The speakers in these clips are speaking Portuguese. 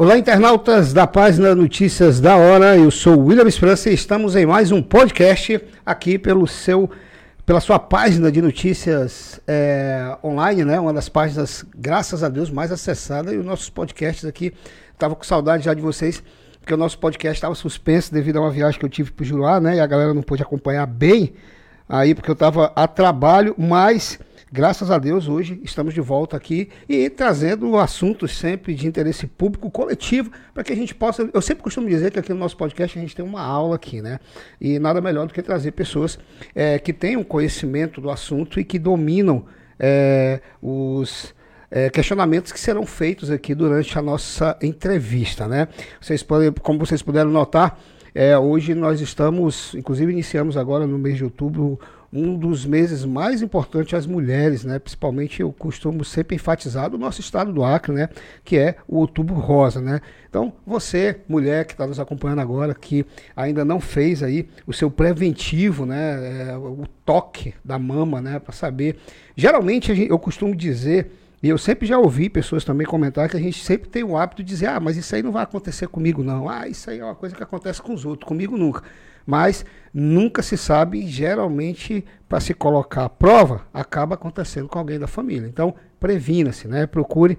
Olá, internautas da página Notícias da Hora. Eu sou William Esperança e estamos em mais um podcast aqui pelo seu, pela sua página de notícias é, online, né? Uma das páginas, graças a Deus, mais acessada. E os nossos podcasts aqui, estava com saudade já de vocês, porque o nosso podcast estava suspenso devido a uma viagem que eu tive para o Juruá, né? E a galera não pôde acompanhar bem aí, porque eu estava a trabalho, mas Graças a Deus, hoje estamos de volta aqui e trazendo assuntos sempre de interesse público coletivo para que a gente possa. Eu sempre costumo dizer que aqui no nosso podcast a gente tem uma aula aqui, né? E nada melhor do que trazer pessoas é, que tenham conhecimento do assunto e que dominam é, os. É, questionamentos que serão feitos aqui durante a nossa entrevista, né? Vocês podem, como vocês puderam notar, é, hoje nós estamos, inclusive iniciamos agora no mês de outubro um dos meses mais importantes às mulheres, né? Principalmente eu costumo sempre enfatizar do nosso estado do Acre, né? Que é o Outubro Rosa, né? Então, você, mulher que está nos acompanhando agora, que ainda não fez aí o seu preventivo, né? É, o toque da mama, né? Para saber. Geralmente eu costumo dizer e eu sempre já ouvi pessoas também comentar que a gente sempre tem o hábito de dizer: ah, mas isso aí não vai acontecer comigo, não. Ah, isso aí é uma coisa que acontece com os outros, comigo nunca. Mas nunca se sabe, e geralmente, para se colocar à prova, acaba acontecendo com alguém da família. Então, previna-se, né? Procure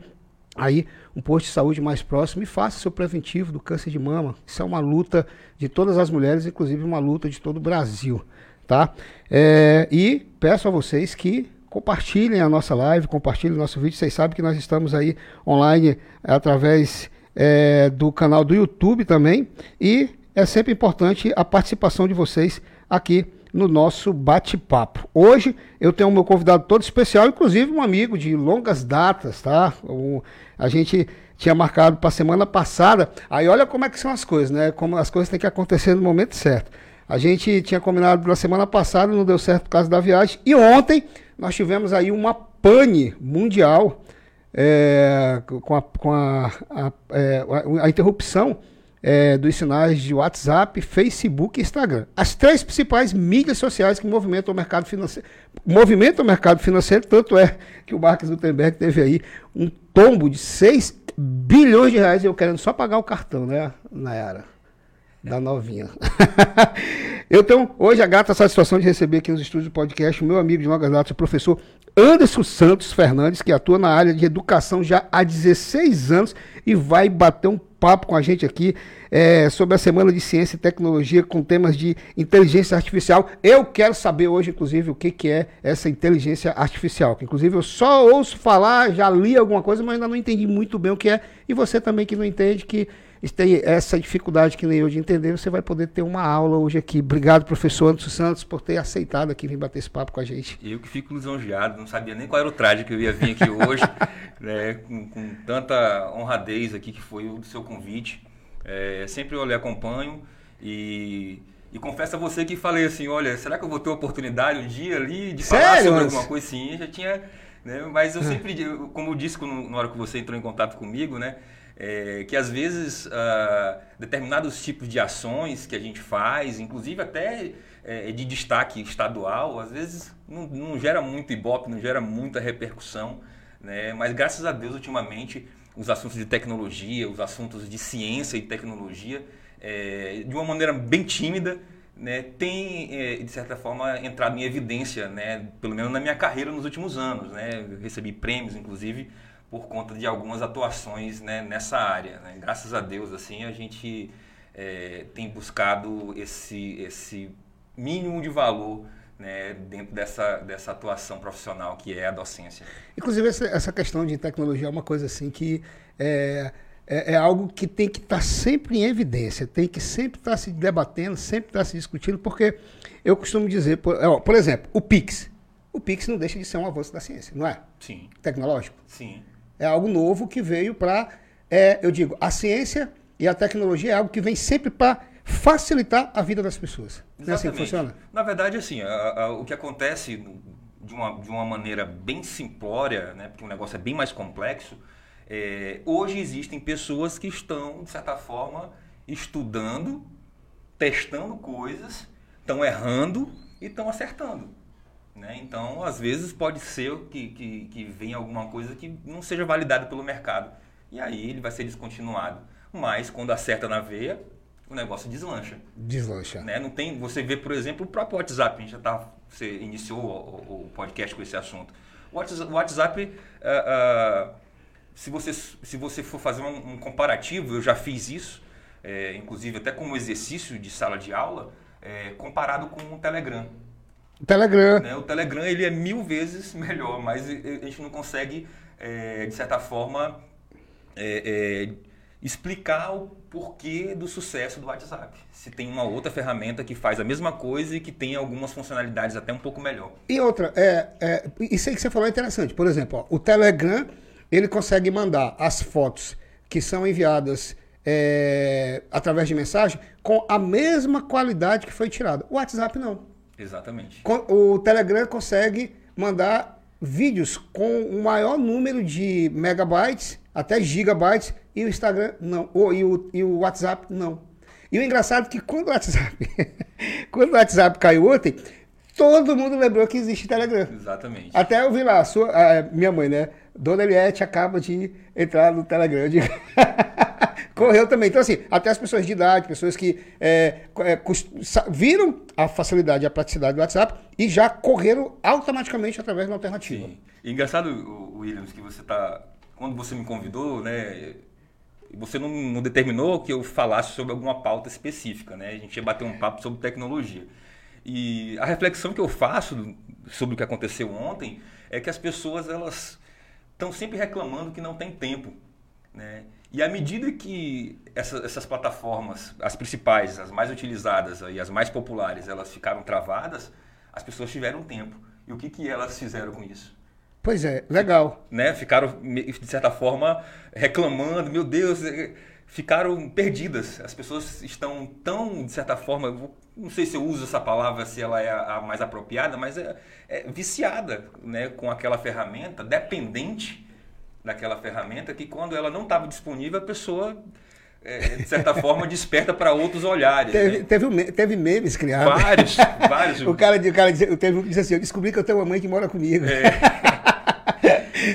aí um posto de saúde mais próximo e faça seu preventivo do câncer de mama. Isso é uma luta de todas as mulheres, inclusive uma luta de todo o Brasil, tá? É, e peço a vocês que compartilhem a nossa live, compartilhem o nosso vídeo. Vocês sabem que nós estamos aí online através é, do canal do YouTube também. E é sempre importante a participação de vocês aqui no nosso bate-papo. Hoje eu tenho um meu convidado todo especial, inclusive um amigo de longas datas, tá? O, a gente tinha marcado para semana passada. Aí olha como é que são as coisas, né? Como as coisas têm que acontecer no momento certo. A gente tinha combinado na semana passada, não deu certo por causa da viagem. E ontem nós tivemos aí uma pane mundial é, com, a, com a, a, é, a interrupção é, dos sinais de WhatsApp, Facebook e Instagram. As três principais mídias sociais que movimentam o mercado financeiro. Movimentam o mercado financeiro, tanto é que o Mark Zuckerberg teve aí um tombo de 6 bilhões de reais, eu querendo só pagar o cartão, né, Nayara? Da novinha. eu tenho hoje a grata satisfação de receber aqui nos estúdios do podcast o meu amigo de longas datas, o professor Anderson Santos Fernandes, que atua na área de educação já há 16 anos e vai bater um papo com a gente aqui é, sobre a Semana de Ciência e Tecnologia com temas de inteligência artificial. Eu quero saber hoje, inclusive, o que, que é essa inteligência artificial. Que, inclusive, eu só ouço falar, já li alguma coisa, mas ainda não entendi muito bem o que é. E você também que não entende, que tem essa dificuldade que nem eu de entender, você vai poder ter uma aula hoje aqui. Obrigado, professor Anderson Santos, por ter aceitado aqui vir bater esse papo com a gente. Eu que fico lisonjeado, não sabia nem qual era o traje que eu ia vir aqui hoje, né, com, com, tanta honradez aqui que foi o seu convite. É, sempre eu lhe acompanho e, e confesso a você que falei assim, olha, será que eu vou ter oportunidade um dia ali de falar Sério? sobre alguma coisa? Sim, já tinha... Né, mas eu sempre, como eu disse na hora que você entrou em contato comigo, né? É, que às vezes uh, determinados tipos de ações que a gente faz, inclusive até é, de destaque estadual, às vezes não, não, gera muito ibope, não gera muita repercussão, né? mas graças a Deus ultimamente os assuntos de tecnologia, os assuntos de ciência e tecnologia, é, de uma maneira bem tímida, né, tem, é, de certa forma, entrado em evidência, né, pelo menos na minha carreira nos últimos anos. Né, recebi prêmios, inclusive, por conta de algumas atuações né, nessa área. Né? Graças a Deus, assim, a gente é, tem buscado esse, esse mínimo de valor né, dentro dessa, dessa atuação profissional que é a docência. Inclusive, essa, essa questão de tecnologia é uma coisa assim que é, é, é algo que tem que estar tá sempre em evidência, tem que sempre estar tá se debatendo, sempre estar tá se discutindo, porque eu costumo dizer, por, por exemplo, o PIX. O PIX não deixa de ser um avanço da ciência, não é? Sim. Tecnológico? Sim é algo novo que veio para, é, eu digo, a ciência e a tecnologia é algo que vem sempre para facilitar a vida das pessoas. Exatamente. Não é assim que funciona? Na verdade, assim, a, a, o que acontece de uma, de uma maneira bem simplória, né, porque o negócio é bem mais complexo, é, hoje existem pessoas que estão, de certa forma, estudando, testando coisas, estão errando e estão acertando. Né? Então, às vezes, pode ser que, que, que venha alguma coisa que não seja validada pelo mercado. E aí ele vai ser descontinuado. Mas quando acerta na veia, o negócio deslancha. Deslancha. Né? Não tem, você vê, por exemplo, o próprio WhatsApp. A gente já tá, você iniciou o, o podcast com esse assunto. O WhatsApp, uh, uh, se, você, se você for fazer um, um comparativo, eu já fiz isso, é, inclusive até como exercício de sala de aula, é, comparado com o Telegram. O Telegram. Né? O Telegram ele é mil vezes melhor, mas a gente não consegue, é, de certa forma, é, é, explicar o porquê do sucesso do WhatsApp. Se tem uma outra ferramenta que faz a mesma coisa e que tem algumas funcionalidades até um pouco melhor. E outra, é, é isso aí que você falou é interessante. Por exemplo, ó, o Telegram ele consegue mandar as fotos que são enviadas é, através de mensagem com a mesma qualidade que foi tirada. O WhatsApp não. Exatamente. O Telegram consegue mandar vídeos com o maior número de megabytes, até gigabytes, e o Instagram não. Ou, e, o, e o WhatsApp não. E o engraçado é que quando o WhatsApp, quando o WhatsApp caiu ontem, todo mundo lembrou que existe Telegram. Exatamente. Até eu vi lá, a sua, minha mãe, né? Dona Eliette acaba de entrar no Telegram. correu também. Então, assim, até as pessoas de idade, pessoas que é, é, viram a facilidade e a praticidade do WhatsApp e já correram automaticamente através da alternativa. Sim. Engraçado, Williams, que você tá. Quando você me convidou, né? Você não, não, determinou que eu falasse sobre alguma pauta específica, né? A gente ia bater um papo sobre tecnologia. E a reflexão que eu faço sobre o que aconteceu ontem é que as pessoas elas estão sempre reclamando que não tem tempo, né? E à medida que essa, essas plataformas, as principais, as mais utilizadas e as mais populares, elas ficaram travadas, as pessoas tiveram tempo. E o que, que elas fizeram com isso? Pois é, legal. Né? Ficaram, de certa forma, reclamando, meu Deus, eh, ficaram perdidas. As pessoas estão tão, de certa forma, não sei se eu uso essa palavra, se ela é a mais apropriada, mas é, é viciada né? com aquela ferramenta, dependente daquela ferramenta que quando ela não estava disponível, a pessoa, é, de certa forma, desperta para outros olhares. Teve, né? teve, teve, memes criados. Vários, vários. o cara, o cara disse, teve um que disse assim, eu descobri que eu tenho uma mãe que mora comigo. É.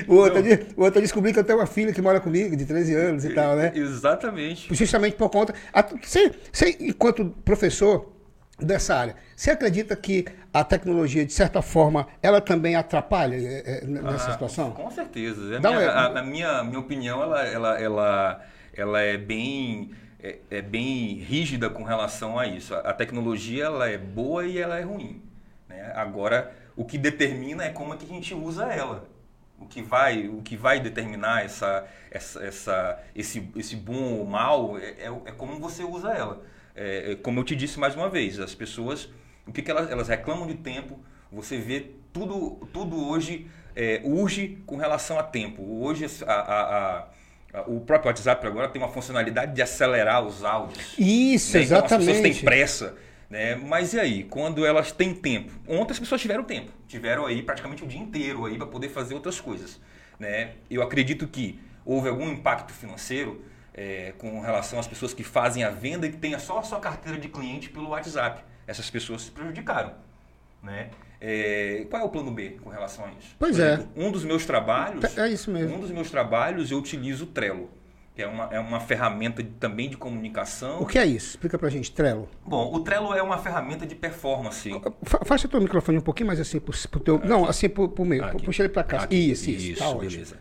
o, outro, o outro descobri que eu tenho uma filha que mora comigo, de 13 anos e tal, né? Exatamente. Justamente por conta... Você, você enquanto professor dessa área, você acredita que a tecnologia, de certa forma, ela também atrapalha é, nessa ah, situação? Com certeza. A, minha, a, a minha, minha opinião, ela, ela, ela, ela é bem... É, é, bem rígida com relação a isso. A, tecnologia ela é boa e ela é ruim. Né? Agora, o que determina é como é que a gente usa ela. O que vai, o que vai determinar essa, essa, essa, esse, esse bom ou mal é, é, é como você usa ela. É, é, como eu te disse mais uma vez, as pessoas, o que, que elas, elas reclamam de tempo, você vê tudo, tudo hoje é, urge com relação a tempo. Hoje a, a, a, o próprio WhatsApp agora tem uma funcionalidade de acelerar os áudios. Isso, né? exatamente. Então, as pessoas têm pressa. Né? Mas e aí, quando elas têm tempo? Ontem as pessoas tiveram tempo, tiveram aí praticamente o dia inteiro aí para poder fazer outras coisas. Né? Eu acredito que houve algum impacto financeiro é, com relação às pessoas que fazem a venda e que tenha só a sua carteira de cliente pelo WhatsApp. Essas pessoas se prejudicaram. Né? É, qual é o plano B com relação a isso? Pois é. Um dos meus trabalhos. É isso mesmo. Um dos meus trabalhos eu utilizo o Trello. Que é uma, é uma ferramenta de, também de comunicação. O que é isso? Explica pra gente, Trello. Bom, o Trello é uma ferramenta de performance. Faça o teu microfone um pouquinho mais assim pro, pro teu. Aqui. Não, assim pro, pro meio. Aqui. Puxa ele pra cá. Aqui. Isso, isso. isso tá beleza.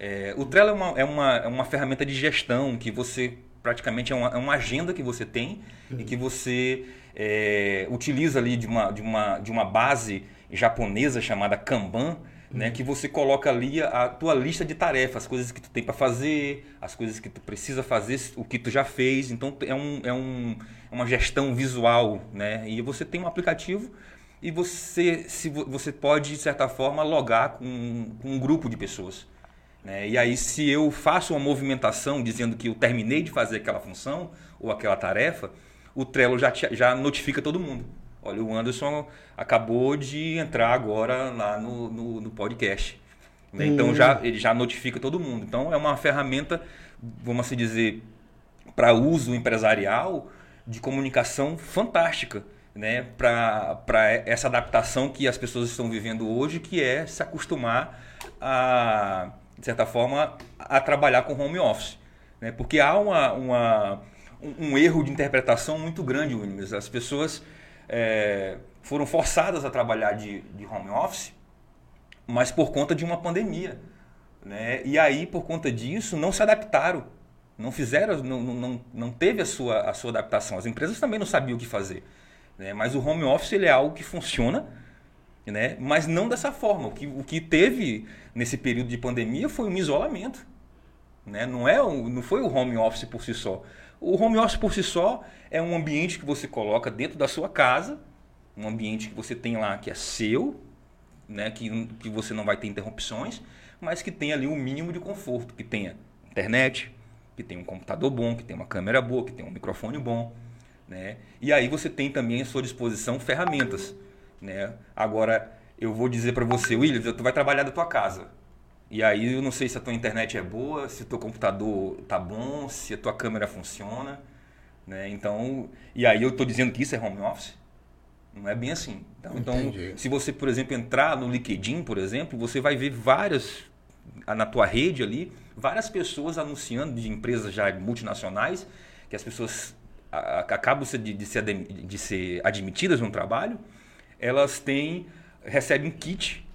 É, o Trello é uma, é, uma, é uma ferramenta de gestão que você praticamente é uma, é uma agenda que você tem uhum. e que você é, utiliza ali de uma, de, uma, de uma base japonesa chamada Kanban, né, que você coloca ali a, a, tua lista de tarefas, as coisas que tu tem para fazer, as coisas que tu precisa fazer, o que tu já fez. Então é, um, é um, é uma gestão visual, né? E você tem um aplicativo e você, se, você pode, de certa forma, logar com, com um grupo de pessoas. Né? E aí, se eu faço uma movimentação dizendo que eu terminei de fazer aquela função ou aquela tarefa, o Trello já, já notifica todo mundo. Olha, o Anderson acabou de entrar agora lá no, no, no podcast. Né? Então, hum. já, ele já notifica todo mundo. Então, é uma ferramenta, vamos assim dizer, para uso empresarial de comunicação fantástica. Né, para essa adaptação que as pessoas estão vivendo hoje, que é se acostumar a, de certa forma, a trabalhar com home office. Né? Porque há uma, uma, um, um erro de interpretação muito grande, Williams. As pessoas é, foram forçadas a trabalhar de, de home office, mas por conta de uma pandemia. Né? E aí, por conta disso, não se adaptaram. Não fizeram, não, não, não teve a sua, a sua adaptação. As empresas também não sabiam o que fazer. Né? Mas o home office ele é algo que funciona, né? mas não dessa forma. O que, o que teve nesse período de pandemia foi um isolamento. Né? Não, é um, não foi o home office por si só. O home office por si só é um ambiente que você coloca dentro da sua casa, um ambiente que você tem lá que é seu, né? que, que você não vai ter interrupções, mas que tem ali o um mínimo de conforto, que tenha internet, que tenha um computador bom, que tenha uma câmera boa, que tenha um microfone bom. Né? E aí você tem também à sua disposição ferramentas. Né? Agora, eu vou dizer para você, Williams, tu vai trabalhar da tua casa. E aí eu não sei se a tua internet é boa, se o teu computador tá bom, se a tua câmera funciona, né? Então, e aí eu estou dizendo que isso é home office? Não é bem assim. Então, então, se você, por exemplo, entrar no LinkedIn, por exemplo, você vai ver várias na tua rede ali, várias pessoas anunciando de empresas já multinacionais, que as pessoas acabam de, de, ser, de ser admitidas no trabalho, elas têm recebem um kit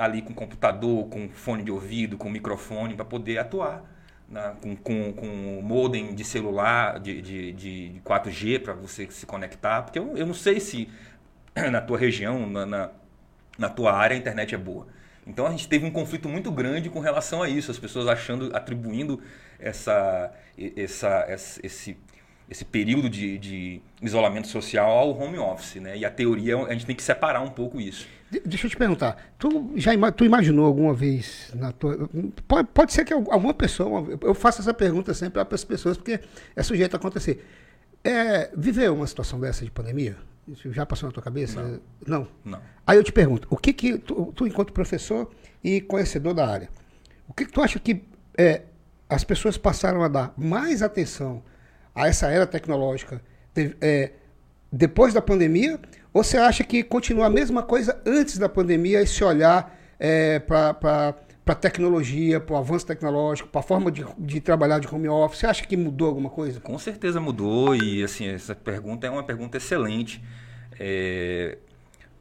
ali com computador, com fone de ouvido, com microfone para poder atuar. Né? Com, com, com modem de celular, de, de, de 4G para você se conectar. Porque eu, eu não sei se na tua região, na, na, na tua área, a internet é boa. Então a gente teve um conflito muito grande com relação a isso, as pessoas achando, atribuindo essa, essa, esse, esse período de, de isolamento social ao home office, né? E a teoria, a gente tem que separar um pouco isso. Deixa eu te perguntar, tu já tu imaginou alguma vez na tua. Pode, pode ser que alguma pessoa. Eu faço essa pergunta sempre para as pessoas, porque é sujeito a acontecer. É, viver uma situação dessa de pandemia? Isso já passou na tua cabeça? Não. Não? Não. Aí eu te pergunto, o que que. Tu, tu enquanto professor e conhecedor da área, o que, que tu acha que é, as pessoas passaram a dar mais atenção a essa era tecnológica é, depois da pandemia? Ou você acha que continua a mesma coisa antes da pandemia, esse olhar é, para a tecnologia, para o avanço tecnológico, para a forma de, de trabalhar de home office? Você acha que mudou alguma coisa? Com certeza mudou e assim essa pergunta é uma pergunta excelente. É,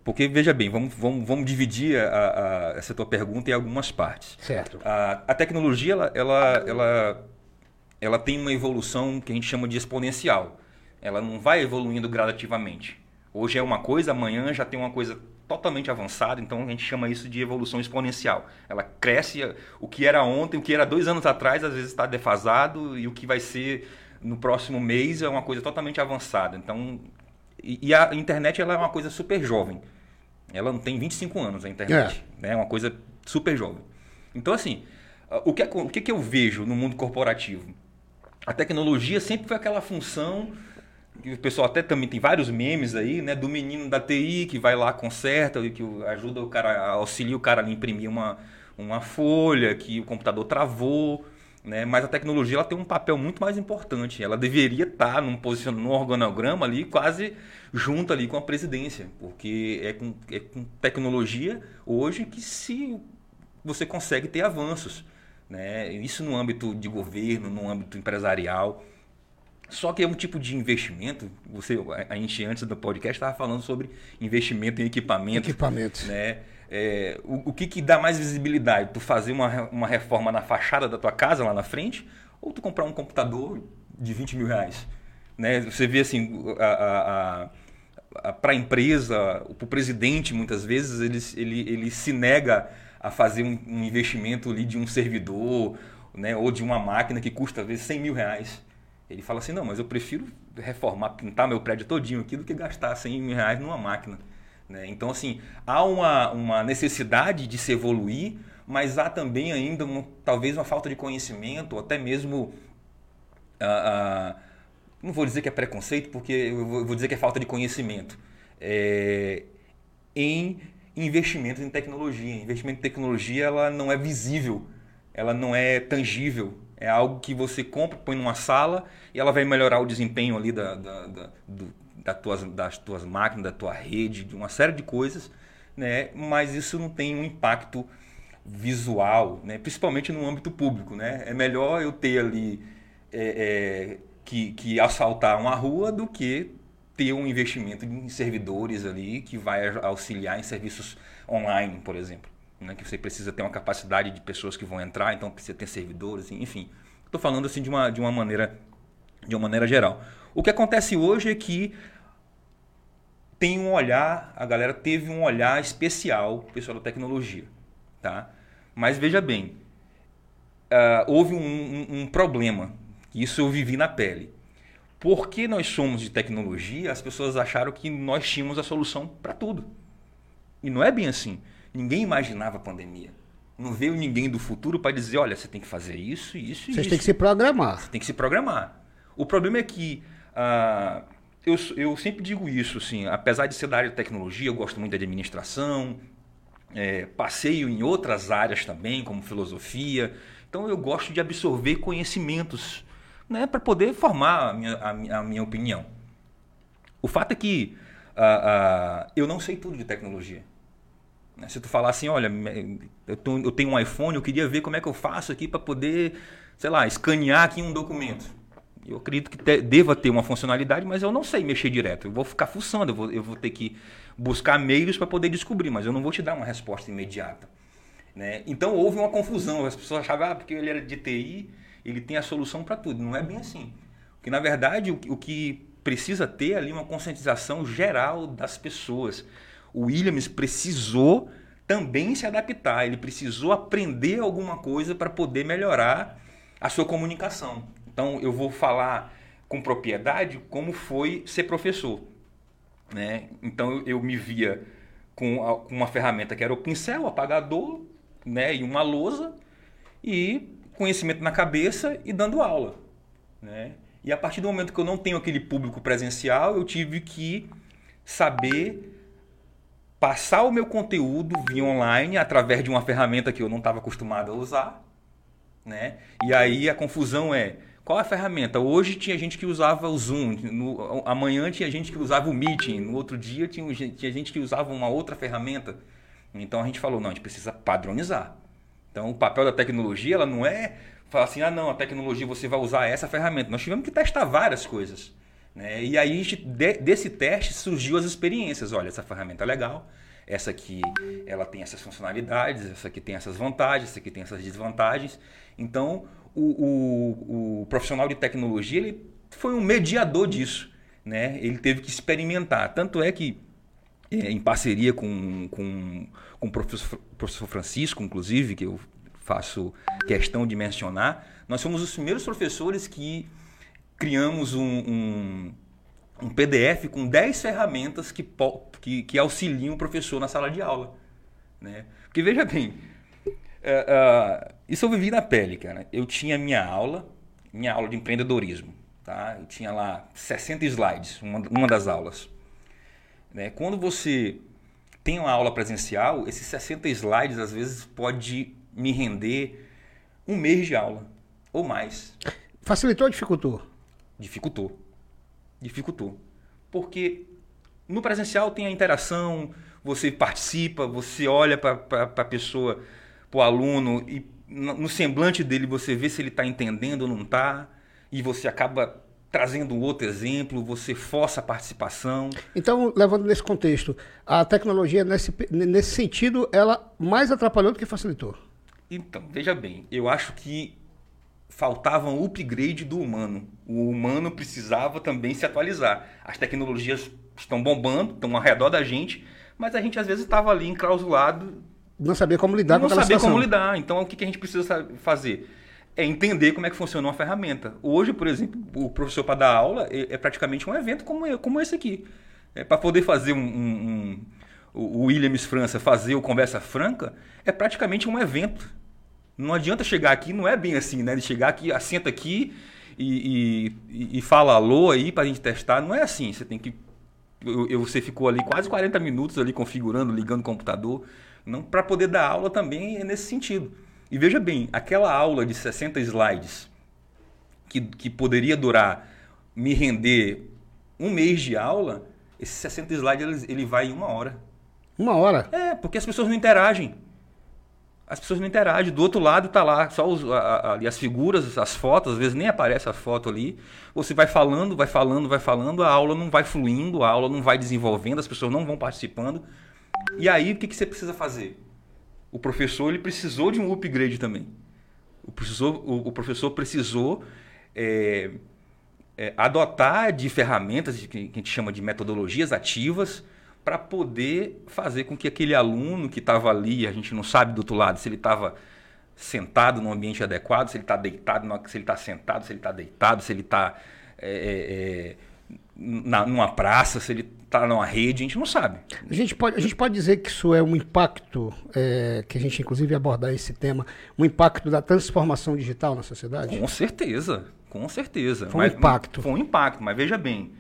porque, veja bem, vamos, vamos, vamos dividir a, a, essa tua pergunta em algumas partes. Certo. A, a tecnologia, ela, ela, ela, ela tem uma evolução que a gente chama de exponencial. Ela não vai evoluindo gradativamente. Hoje é uma coisa, amanhã já tem uma coisa totalmente avançada, então a gente chama isso de evolução exponencial. Ela cresce, o que era ontem, o que era dois anos atrás, às vezes está defasado, e o que vai ser no próximo mês é uma coisa totalmente avançada. Então, e, e a internet ela é uma coisa super jovem. Ela não tem 25 anos, a internet. É né? uma coisa super jovem. Então, assim, o que, é o que eu vejo no mundo corporativo? A tecnologia sempre foi aquela função o pessoal até também tem vários memes aí, né? Do menino da TI que vai lá, conserta, que ajuda o cara, auxilia o cara a imprimir uma, uma folha, que o computador travou. Né? Mas a tecnologia ela tem um papel muito mais importante. Ela deveria estar num posicionamento, num organograma ali, quase junto ali com a presidência, porque é com, é com tecnologia hoje que se você consegue ter avanços. Né? Isso no âmbito de governo, no âmbito empresarial. Só que é um tipo de investimento. Você, a gente antes do podcast estava falando sobre investimento em equipamento. Equipamento. Né? É, o, o que, que dá mais visibilidade? Tu fazer uma, uma reforma na fachada da tua casa lá na frente, ou tu comprar um computador de 20 mil reais? Né? Você vê assim, a, a, a para a empresa, para o presidente, muitas vezes, ele, ele, ele se nega a fazer um, um investimento ali de um servidor né? ou de uma máquina que custa, às vezes, 100 mil reais. Ele fala assim, não, mas eu prefiro reformar, pintar meu prédio todinho aqui do que gastar 100 mil reais numa máquina. Né? Então, assim, há uma, uma necessidade de se evoluir, mas há também ainda talvez uma falta de conhecimento, ou até mesmo... Uh, uh, não vou dizer que é preconceito, porque eu vou dizer que é falta de conhecimento. É, em investimento em tecnologia. Investimento em tecnologia ela não é visível, ela não é tangível, é algo que você compra, põe numa sala e ela vai melhorar o desempenho ali da, da, da, do, da tuas, das tuas máquinas, da tua rede, de uma série de coisas, né? mas isso não tem um impacto visual, né? principalmente no âmbito público. Né? É melhor eu ter ali é, é, que, que assaltar uma rua do que ter um investimento em servidores ali que vai auxiliar em serviços online, por exemplo. Né? Que você precisa ter uma capacidade de pessoas que vão entrar, então precisa ter servidores, enfim. Estou falando assim de uma, de uma maneira de uma maneira geral. O que acontece hoje é que tem um olhar, a galera teve um olhar especial, o pessoal da tecnologia, tá? Mas veja bem, uh, houve um, um, um problema, isso eu vivi na pele. Porque nós somos de tecnologia, as pessoas acharam que nós tínhamos a solução para tudo. E não é bem assim. Ninguém imaginava a pandemia. Não veio ninguém do futuro para dizer, olha, você tem que fazer isso, isso e Vocês isso. têm que se programar. Você tem que se programar. O problema é que uh, eu, eu sempre digo isso, assim, apesar de ser da área de tecnologia, eu gosto muito de administração, é, passeio em outras áreas também, como filosofia. Então eu gosto de absorver conhecimentos né, para poder formar a minha, a, a minha, opinião. O fato é que uh, uh, eu não sei tudo de tecnologia. Né, se tu falar assim, olha, eu, tenho um iPhone, eu queria ver como é que eu faço aqui para poder, sei lá, escanear aqui um documento. Eu acredito que te, deva ter uma funcionalidade, mas eu não sei mexer direto. Eu vou ficar fuçando, eu vou, eu vou ter que buscar meios para poder descobrir, mas eu não vou te dar uma resposta imediata. Né? Então houve uma confusão. As pessoas achavam, ah, porque ele era de TI, ele tem a solução para tudo. Não é bem assim. Porque, na verdade, o, o que precisa ter ali é uma conscientização geral das pessoas. O Williams precisou também se adaptar, ele precisou aprender alguma coisa para poder melhorar a sua comunicação. Então eu vou falar com propriedade como foi ser professor. Né? Então eu, me via com, uma ferramenta que era o pincel, o apagador né? e uma lousa e conhecimento na cabeça e dando aula. Né? E a partir do momento que eu não tenho aquele público presencial, eu tive que saber passar o meu conteúdo via online através de uma ferramenta que eu não estava acostumado a usar. Né? E aí a confusão é qual a ferramenta? Hoje tinha gente que usava o Zoom, no, amanhã tinha gente que usava o Meeting, no outro dia tinha, tinha gente que usava uma outra ferramenta. Então a gente falou, não, a gente precisa padronizar. Então o papel da tecnologia ela não é falar assim, ah não, a tecnologia você vai usar essa ferramenta. Nós tivemos que testar várias coisas. Né? E aí de, desse teste surgiu as experiências. Olha, essa ferramenta é legal, essa aqui ela tem essas funcionalidades, essa aqui tem essas vantagens, essa aqui tem essas desvantagens. Então o, o, o profissional de tecnologia ele foi um mediador disso. Né? Ele teve que experimentar. Tanto é que, é, em parceria com, com, com o professor, professor Francisco, inclusive, que eu faço questão de mencionar, nós fomos os primeiros professores que criamos um, um, um PDF com 10 ferramentas que, que, que, auxiliam o professor na sala de aula. Né? Porque veja bem, uh, uh, isso eu vivi na pele, cara. Eu tinha minha aula, minha aula de empreendedorismo. Tá? Eu tinha lá 60 slides, uma, uma das aulas. Né? Quando você tem uma aula presencial, esses 60 slides às vezes pode me render um mês de aula ou mais. Facilitou ou dificultou? Dificultou. Dificultou. Porque no presencial tem a interação, você participa, você olha para a pessoa, para o aluno e no semblante dele você vê se ele está entendendo ou não está, e você acaba trazendo um outro exemplo, você força a participação. Então, levando nesse contexto, a tecnologia, nesse, nesse sentido, ela mais atrapalhou do que facilitou? Então, veja bem, eu acho que faltava um upgrade do humano. O humano precisava também se atualizar. As tecnologias estão bombando, estão ao redor da gente, mas a gente às vezes estava ali enclausulado não sabia como lidar não com aquela situação. como lidar. Então, o que a gente precisa fazer? É entender como é que funciona uma ferramenta. Hoje, por exemplo, o professor para dar aula é, é, praticamente um evento como, como esse aqui. É, para poder fazer um, um, um, o Williams França fazer o Conversa Franca, é praticamente um evento. Não adianta chegar aqui, não é bem assim, né? De chegar aqui, assenta aqui e, e, e fala alô aí para a gente testar. Não é assim. Você tem que. Eu, eu, você ficou ali quase 40 minutos ali configurando, ligando o computador. Não para poder dar aula também é nesse sentido. E veja bem, aquela aula de 60 slides que, que poderia durar, me render um mês de aula, esses 60 slides ele, ele vai em uma hora. Uma hora? É, porque as pessoas não interagem. As pessoas não interagem. Do outro lado está lá só os, a, ali as figuras, as fotos, às vezes nem aparece a foto ali. Você vai falando, vai falando, vai falando, a aula não vai fluindo, a aula não vai desenvolvendo, as pessoas não vão participando. E aí o que, que você precisa fazer? O professor ele precisou de um upgrade também. O professor, o, o professor precisou é, é, adotar de ferramentas que a gente chama de metodologias ativas para poder fazer com que aquele aluno que estava ali, a gente não sabe do outro lado se ele estava sentado no ambiente adequado, se ele está deitado, se ele está sentado, se ele está deitado, se ele está é, é, é numa praça, se ele está numa rede, a gente não sabe. A gente pode, a gente pode dizer que isso é um impacto, é, que a gente inclusive abordar esse tema, um impacto da transformação digital na sociedade? Com certeza, com certeza. Foi um mas, impacto. Foi um impacto, mas veja bem,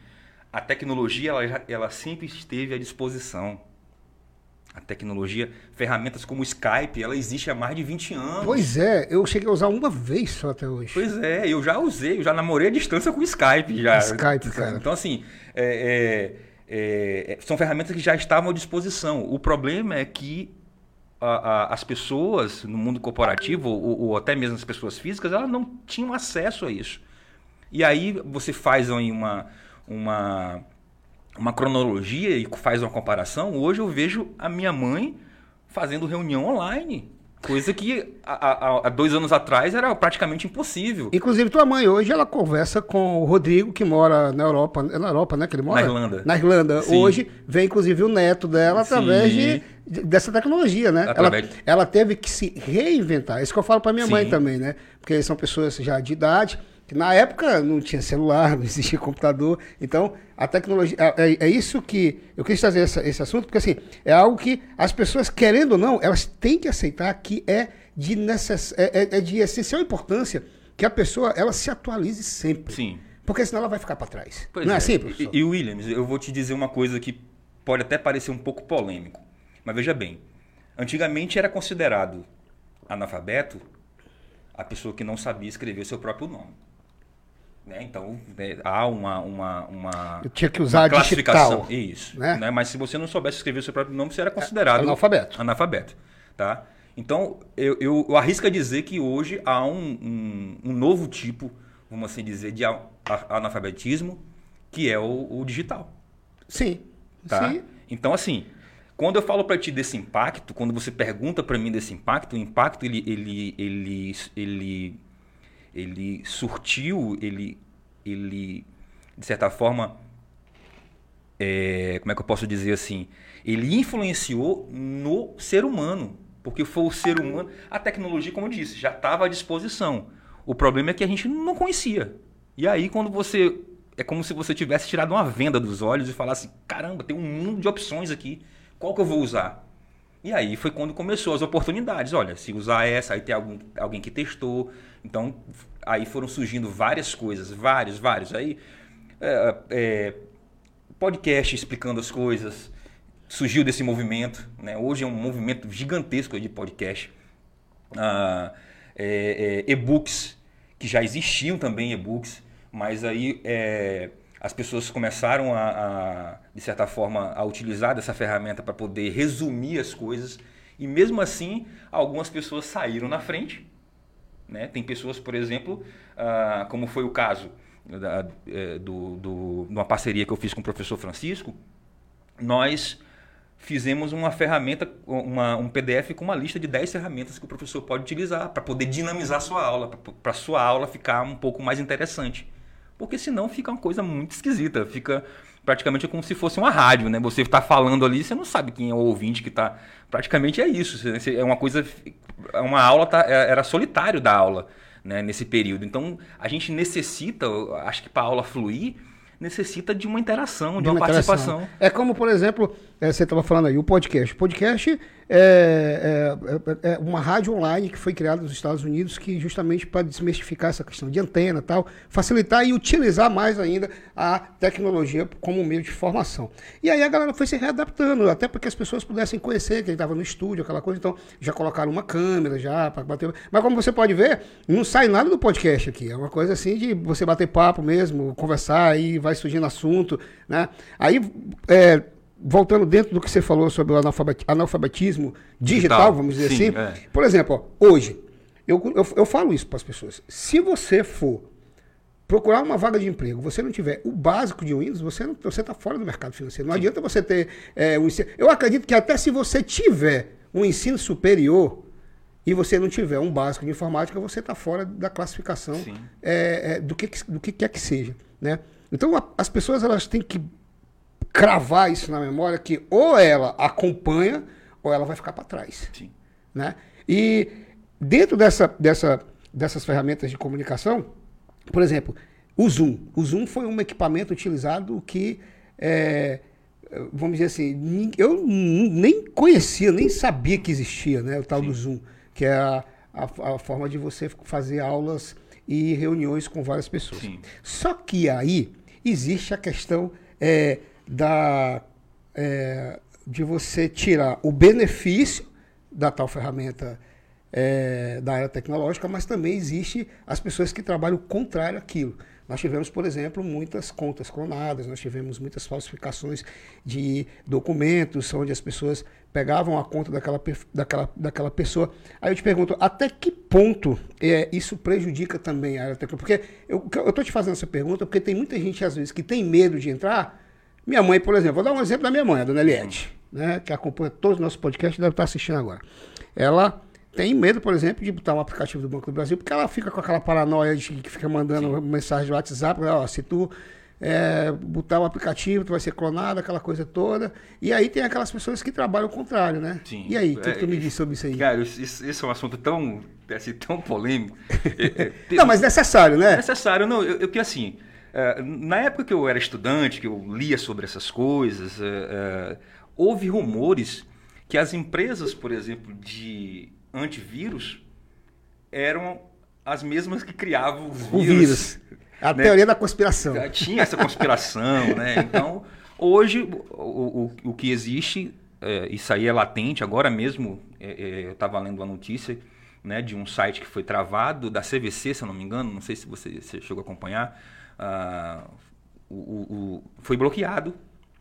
a tecnologia ela, ela sempre esteve à disposição. A tecnologia, ferramentas como o Skype, ela existe há mais de 20 anos. Pois é, eu cheguei a usar uma vez só até hoje. Pois é, eu já usei, eu já namorei à distância com o Skype. Já. Skype, cara. Então, assim, é, é, é, são ferramentas que já estavam à disposição. O problema é que a, a, as pessoas no mundo corporativo, ou, ou, até mesmo as pessoas físicas, elas não tinham acesso a isso. E aí você faz aí uma uma, uma cronologia e faz uma comparação, hoje eu vejo a minha mãe fazendo reunião online. Coisa que há, dois anos atrás era praticamente impossível. Inclusive, tua mãe hoje ela conversa com o Rodrigo, que mora na Europa. É na Europa, né? Que ele mora? Na Irlanda. Na Irlanda. Sim. Hoje vem, inclusive, o neto dela através de, dessa tecnologia, né? Através... Ela, ela teve que se reinventar. Isso que eu falo para minha Sim. mãe também, né? Porque são pessoas já de idade que na época não tinha celular, não existia computador. Então, a tecnologia. É, é, isso que. Eu quis trazer essa, esse assunto, porque assim, é algo que as pessoas, querendo ou não, elas têm que aceitar que é de, necess, é, é, é de essencial importância que a pessoa ela se atualize sempre. Sim. Porque senão ela vai ficar para trás. Pois não é, é assim, professor? E, e, Williams, eu vou te dizer uma coisa que pode até parecer um pouco polêmico. Mas veja bem, antigamente era considerado analfabeto a pessoa que não sabia escrever seu próprio nome. Né? Então, né, há uma, uma, uma. Eu tinha que usar a classificação. Digital, Isso. Né? né? Mas se você não soubesse escrever o seu próprio nome, você era considerado. analfabeto. Analfabeto. Tá? Então, eu, eu, eu arrisco a dizer que hoje há um, um, um novo tipo, vamos assim dizer, de analfabetismo, que é o, o digital. Sim. Tá? Sim. Então, assim, quando eu falo para ti desse impacto, quando você pergunta para mim desse impacto, o impacto ele, ele, ele, ele ele surtiu, ele, ele de certa forma, é, como é que eu posso dizer assim? Ele influenciou no ser humano, porque foi o ser humano. A tecnologia, como eu disse, já estava à disposição. O problema é que a gente não conhecia. E aí, quando você. É como se você tivesse tirado uma venda dos olhos e falasse: caramba, tem um mundo de opções aqui. Qual que eu vou usar? E aí foi quando começou as oportunidades. Olha, se usar essa, aí tem algum, alguém que testou. Então, aí foram surgindo várias coisas, vários, vários. Aí, é, é, podcast explicando as coisas, surgiu desse movimento. Né? Hoje é um movimento gigantesco de podcast. Ah, é, é, e-books, que já existiam também e-books, mas aí é, as pessoas começaram a, a, de certa forma, a utilizar dessa ferramenta para poder resumir as coisas. E mesmo assim, algumas pessoas saíram na frente. Né? Tem pessoas, por exemplo, ah, como foi o caso da, é, do, do, de uma parceria que eu fiz com o professor Francisco, nós fizemos uma ferramenta, uma, um PDF com uma lista de 10 ferramentas que o professor pode utilizar para poder dinamizar sua aula, para a sua aula ficar um pouco mais interessante porque senão fica uma coisa muito esquisita, fica praticamente como se fosse uma rádio, né? Você está falando ali, você não sabe quem é o ouvinte que está. Praticamente é isso. É uma coisa, é uma aula tá, é, era solitário da aula, né? Nesse período. Então a gente necessita, acho que para a aula fluir necessita de uma interação, de, de uma, uma participação. É como, por exemplo, é, você estava falando aí, o podcast. O podcast é, é, é, uma rádio online que foi criada nos Estados Unidos que justamente para desmistificar essa questão de antena tal, facilitar e utilizar mais ainda a tecnologia como meio de formação. E aí a galera foi se readaptando, até para que as pessoas pudessem conhecer quem estava no estúdio, aquela coisa. Então, já colocaram uma câmera já para bater. Mas como você pode ver, não sai nada do podcast aqui. É uma coisa assim de você bater papo mesmo, conversar, aí vai surgindo assunto, né? Aí, é, voltando dentro do que você falou sobre o analfabetismo digital, digital vamos dizer sim, assim. É. Por exemplo, ó, hoje, eu, eu, eu falo isso para as pessoas. Se você for procurar uma vaga de emprego, você não tiver o básico de Windows, você não, você está fora do mercado financeiro. Não Sim. adianta você ter é, um ensino. Eu acredito que até se você tiver um ensino superior e você não tiver um básico de informática, você está fora da classificação é, é, do, que, do que quer que seja, né? Então a, as pessoas elas têm que cravar isso na memória que ou ela acompanha ou ela vai ficar para trás, Sim. né? E dentro dessa, dessa, dessas ferramentas de comunicação por exemplo, o Zoom. O Zoom foi um equipamento utilizado que, é, vamos dizer assim, eu nem conhecia, nem sabia que existia, né? O tal Sim. do Zoom, que é a, a, a, forma de você fazer aulas e reuniões com várias pessoas. Sim. Só que aí existe a questão é, da, é, de você tirar o benefício da tal ferramenta é, da área tecnológica, mas também existe as pessoas que trabalham contrário àquilo. Nós tivemos, por exemplo, muitas contas clonadas, nós tivemos muitas falsificações de documentos, onde as pessoas pegavam a conta daquela, daquela, daquela pessoa. Aí eu te pergunto, até que ponto é, isso prejudica também a área tecnológica? Porque eu estou te fazendo essa pergunta porque tem muita gente, às vezes, que tem medo de entrar. Minha mãe, por exemplo, vou dar um exemplo da minha mãe, a dona Eliette, né, que acompanha todos os nossos podcasts, deve estar assistindo agora. Ela tem medo, por exemplo, de botar um aplicativo do Banco do Brasil, porque ela fica com aquela paranoia de que fica mandando Sim. mensagem do WhatsApp, ó, se tu é, botar o um aplicativo, tu vai ser clonado, aquela coisa toda. E aí tem aquelas pessoas que trabalham o contrário, né? Sim. E aí, o que, é, que, tu me diz sobre isso aí? Cara, isso, isso é um assunto tão, assim, tão polêmico. É, é, não, mas necessário, né? Necessário, não. Eu, eu que assim, na época que eu era estudante, que eu lia sobre essas coisas, houve rumores que as empresas, por exemplo, de antivírus eram as mesmas que criavam os o vírus. A né? teoria da conspiração. Tinha essa conspiração, né? Então, hoje, o, o, o que existe, é, isso aí é latente. Agora mesmo, é, é, eu estava lendo uma notícia né, de um site que foi travado, da CVC, se eu não me engano, não sei se você, você chegou a acompanhar. Ah, o, o, foi bloqueado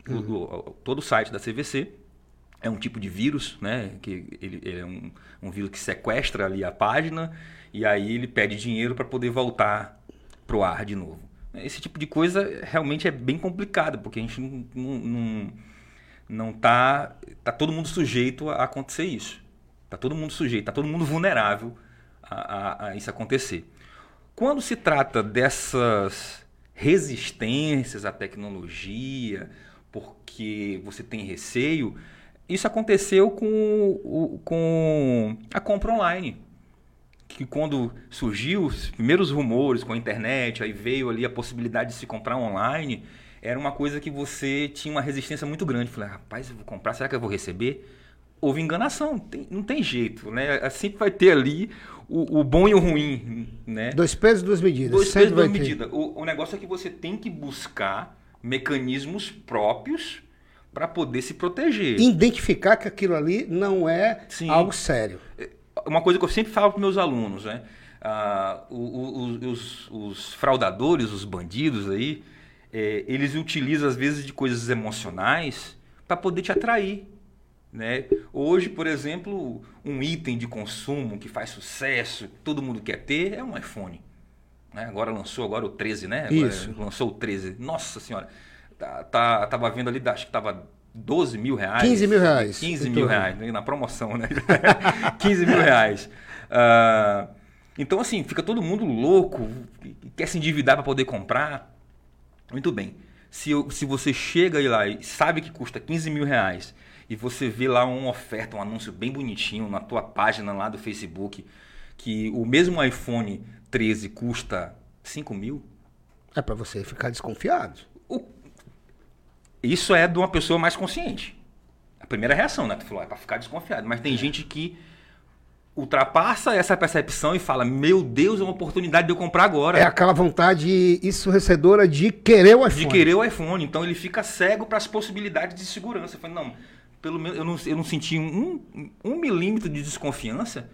uhum. todo o site da CVC é um tipo de vírus, né? Que ele, ele é um, um, vírus que sequestra ali a página e aí ele pede dinheiro para poder voltar pro ar de novo. Esse tipo de coisa realmente é bem complicado, porque a gente não, não, não, não tá, tá todo mundo sujeito a acontecer isso. Tá todo mundo sujeito, tá todo mundo vulnerável a, a, a isso acontecer. Quando se trata dessas resistências à tecnologia, porque você tem receio, isso aconteceu com, com a compra online. Que quando surgiu os primeiros rumores com a internet, aí veio ali a possibilidade de se comprar online, era uma coisa que você tinha uma resistência muito grande. Falei, rapaz, eu vou comprar, será que eu vou receber? Houve enganação, tem, não tem jeito, né? Sempre vai ter ali o, o, bom e o ruim, né? Dois pesos, duas medidas. Dois pesos, duas medidas. O, o negócio é que você tem que buscar mecanismos próprios para poder se proteger. Identificar que aquilo ali não é Sim. algo sério. É, uma coisa que eu sempre falo para meus alunos, né? Ah, os, os, fraudadores, os bandidos aí, é, eles utilizam às vezes de coisas emocionais para poder te atrair. Né? Hoje, por exemplo, um item de consumo que faz sucesso, todo mundo quer ter, é um iPhone. Né? Agora lançou agora o 13, né? Agora Isso. Lançou o 13. Nossa senhora tá, tá, tava vendo ali, acho que tava 12 mil reais. 15 mil reais. 15 mil reais, né, na promoção, né? 15 mil reais. Uh, então, assim, fica todo mundo louco, quer se endividar para poder comprar. Muito bem. Se, eu, se você chega aí lá e sabe que custa 15 mil reais e você vê lá uma oferta, um anúncio bem bonitinho na tua página lá do Facebook, que o mesmo iPhone 13 custa 5 mil. É para você ficar desconfiado. O, isso é de uma pessoa mais consciente. A primeira reação, né? Tu falou, é pra ficar desconfiado. Mas tem é. gente que ultrapassa essa percepção e fala: Meu Deus, é uma oportunidade de eu comprar agora. É aquela vontade ensurrecedora de querer o iPhone. De querer o iPhone. Então ele fica cego para as possibilidades de segurança. Eu falei, não, pelo menos eu não, eu não senti um, um milímetro de desconfiança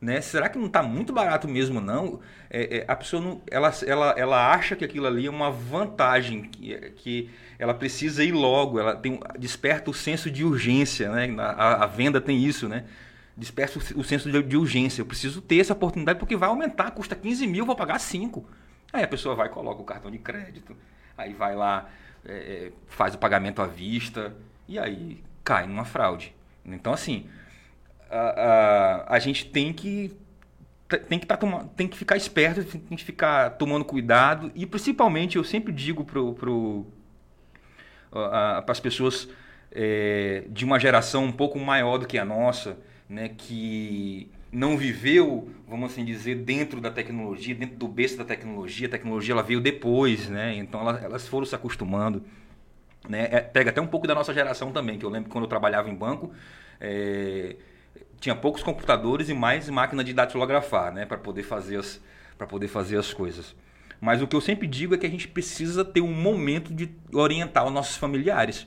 Né? Será que não está muito barato mesmo, não? É, é, a pessoa não, ela, ela, ela acha que aquilo ali é uma vantagem, que, que ela precisa ir logo, ela tem, desperta o senso de urgência, né? A, a venda tem isso, né? Desperta o, o senso de, de, urgência. Eu preciso ter essa oportunidade porque vai aumentar, custa 15 mil, vou pagar 5. Aí a pessoa vai coloca o cartão de crédito, aí vai lá, é, é faz o pagamento à vista, e aí cai numa fraude. Então, assim, a, a, a gente tem que tem que, tá tem que ficar esperto, tem que ficar tomando cuidado e principalmente eu sempre digo pro, pro, para as pessoas é, de uma geração um pouco maior do que a nossa, né, que não viveu, vamos assim dizer, dentro da tecnologia, dentro do berço da tecnologia. A tecnologia ela veio depois, né? Então ela, elas foram se acostumando. Né? É, pega até um pouco da nossa geração também, que eu lembro quando eu trabalhava em banco, é, tinha poucos computadores e mais máquina de datilografar, né, para poder fazer as poder fazer as coisas. Mas o que eu sempre digo é que a gente precisa ter um momento de orientar os nossos familiares,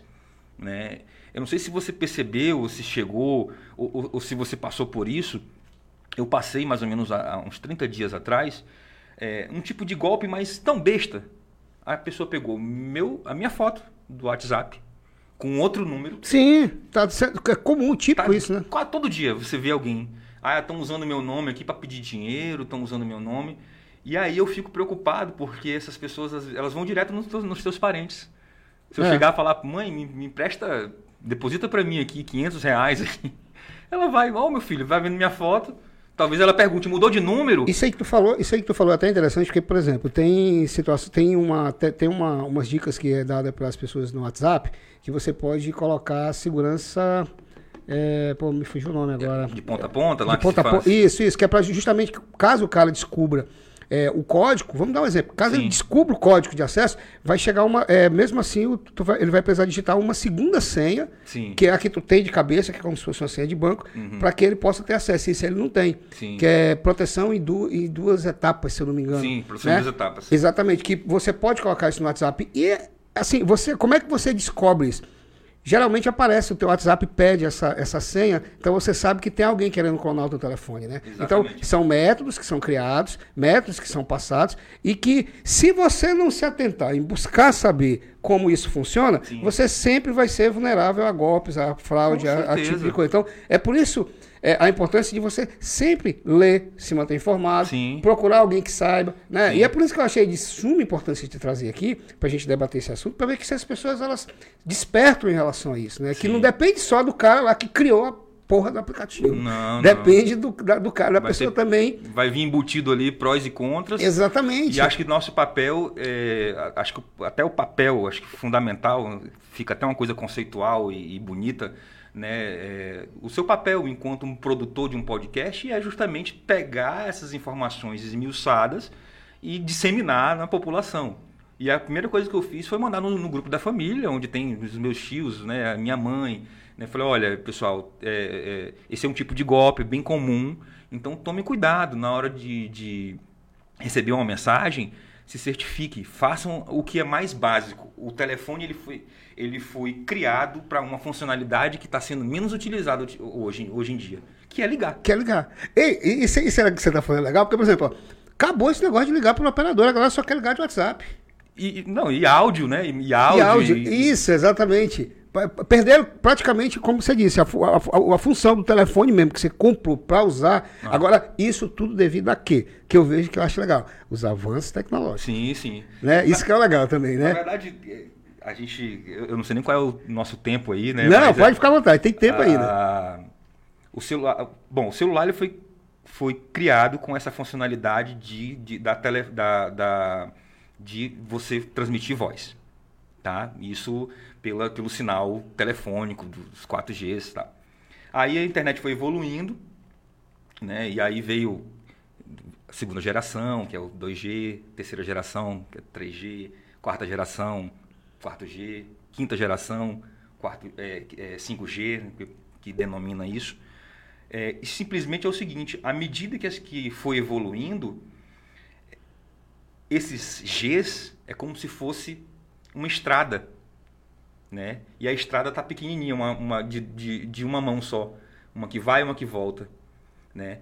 né? Eu não sei se você percebeu, se chegou, ou, ou, ou se você passou por isso. Eu passei mais ou menos há, há uns 30 dias atrás é, um tipo de golpe, mas tão besta. A pessoa pegou meu, a minha foto do WhatsApp, com outro número. Sim, tá, é comum, tipo tá, isso, né? Quase todo dia você vê alguém. Ah, estão usando meu nome aqui para pedir dinheiro, estão usando meu nome. E aí eu fico preocupado porque essas pessoas elas vão direto nos, nos seus parentes. Se eu é. chegar e falar, mãe, me, me empresta, deposita para mim aqui 500 reais aqui. Ela vai, ó, oh, meu filho, vai vendo minha foto, Talvez ela pergunte, mudou de número? Isso aí que tu falou, isso aí que tu falou é até interessante, porque, por exemplo, tem situação, tem uma, tem uma, umas dicas que é dada para as pessoas no WhatsApp que você pode colocar segurança. É, pô, me fugiu o nome agora. De ponta a ponta, lá de ponta a ponta. Isso, isso, que é para justamente caso o cara descubra é, o código, vamos dar um exemplo, caso Sim. ele descubra o código de acesso, vai chegar uma, é, mesmo assim, vai, ele vai precisar digitar uma segunda senha, Sim. que é a que tu tem de cabeça, que é como se fosse uma senha de banco, uhum. para que ele possa ter acesso. Isso ele não tem, Sim. que é proteção em, du em, duas etapas, se eu não me engano. Sim, proteção né? em duas etapas. Exatamente, que você pode colocar isso no WhatsApp e, assim, você, como é que você descobre isso? Geralmente aparece, o teu WhatsApp pede essa, essa senha, então você sabe que tem alguém querendo clonar o teu telefone, né? Exatamente. Então, são métodos que são criados, métodos que são passados, e que se você não se atentar em buscar saber como isso funciona, Sim. você sempre vai ser vulnerável a golpes, a fraude, a, a tipo de coisa. Então, é por isso é, a importância de você sempre ler, se manter informado, Sim. procurar alguém que saiba. Né? E é por isso que eu achei de suma importância te trazer aqui, para a gente debater esse assunto, para ver que se as pessoas elas despertam em relação a isso. Né? Que não depende só do cara lá que criou a porra do aplicativo. Não, Depende não. Do, da, do cara, da vai pessoa também. Vai vir embutido ali prós e contras. Exatamente. E acho que nosso papel, é, acho que até o papel, acho que fundamental, fica até uma coisa conceitual e, e bonita, né? É, o seu papel enquanto um produtor de um podcast é justamente pegar essas informações esmiuçadas e disseminar na população. E a primeira coisa que eu fiz foi mandar no, no grupo da família, onde tem os meus tios, né, a minha mãe. Né, falei, olha, pessoal, é, é, esse é um tipo de golpe bem comum, então tome cuidado na hora de, de receber uma mensagem, se certifique, façam o que é mais básico. O telefone ele foi, ele foi criado para uma funcionalidade que está sendo menos utilizada hoje, hoje em dia, que é ligar. Que é ligar. Ei, isso, isso é que você está falando legal, porque, por exemplo, acabou esse negócio de ligar para o operador, a galera só quer ligar de WhatsApp. E, não, e áudio, né? E áudio. E áudio. E... Isso, exatamente. Perderam praticamente, como você disse, a, a, a, função do telefone mesmo, que você comprou para usar. Ah. Agora, isso tudo devido a quê? Que eu vejo que eu acho legal. Os avanços tecnológicos. Sim, sim. Né? Isso que é legal também, né? Na verdade, a gente. Eu não sei nem qual é o nosso tempo aí, né? Não, Mas pode é, ficar à vontade, tem tempo a, ainda. Ah, o celular. Bom, o celular ele foi, foi criado com essa funcionalidade de, de da, tele, da, da, de você transmitir voz. Tá? Isso pela, pelo sinal telefônico dos 4Gs. Tá? Aí a internet foi evoluindo, né? e aí veio a segunda geração, que é o 2G, terceira geração, que é 3G, quarta geração, quarto G, quinta geração, quarto, é, é, 5G, que, que, denomina isso. É, e simplesmente é o seguinte, à medida que, as, que foi evoluindo, esses Gs é como se fosse uma estrada, né? E a estrada está pequenininha, uma, uma de, de, de, uma mão só, uma que vai uma que volta, né?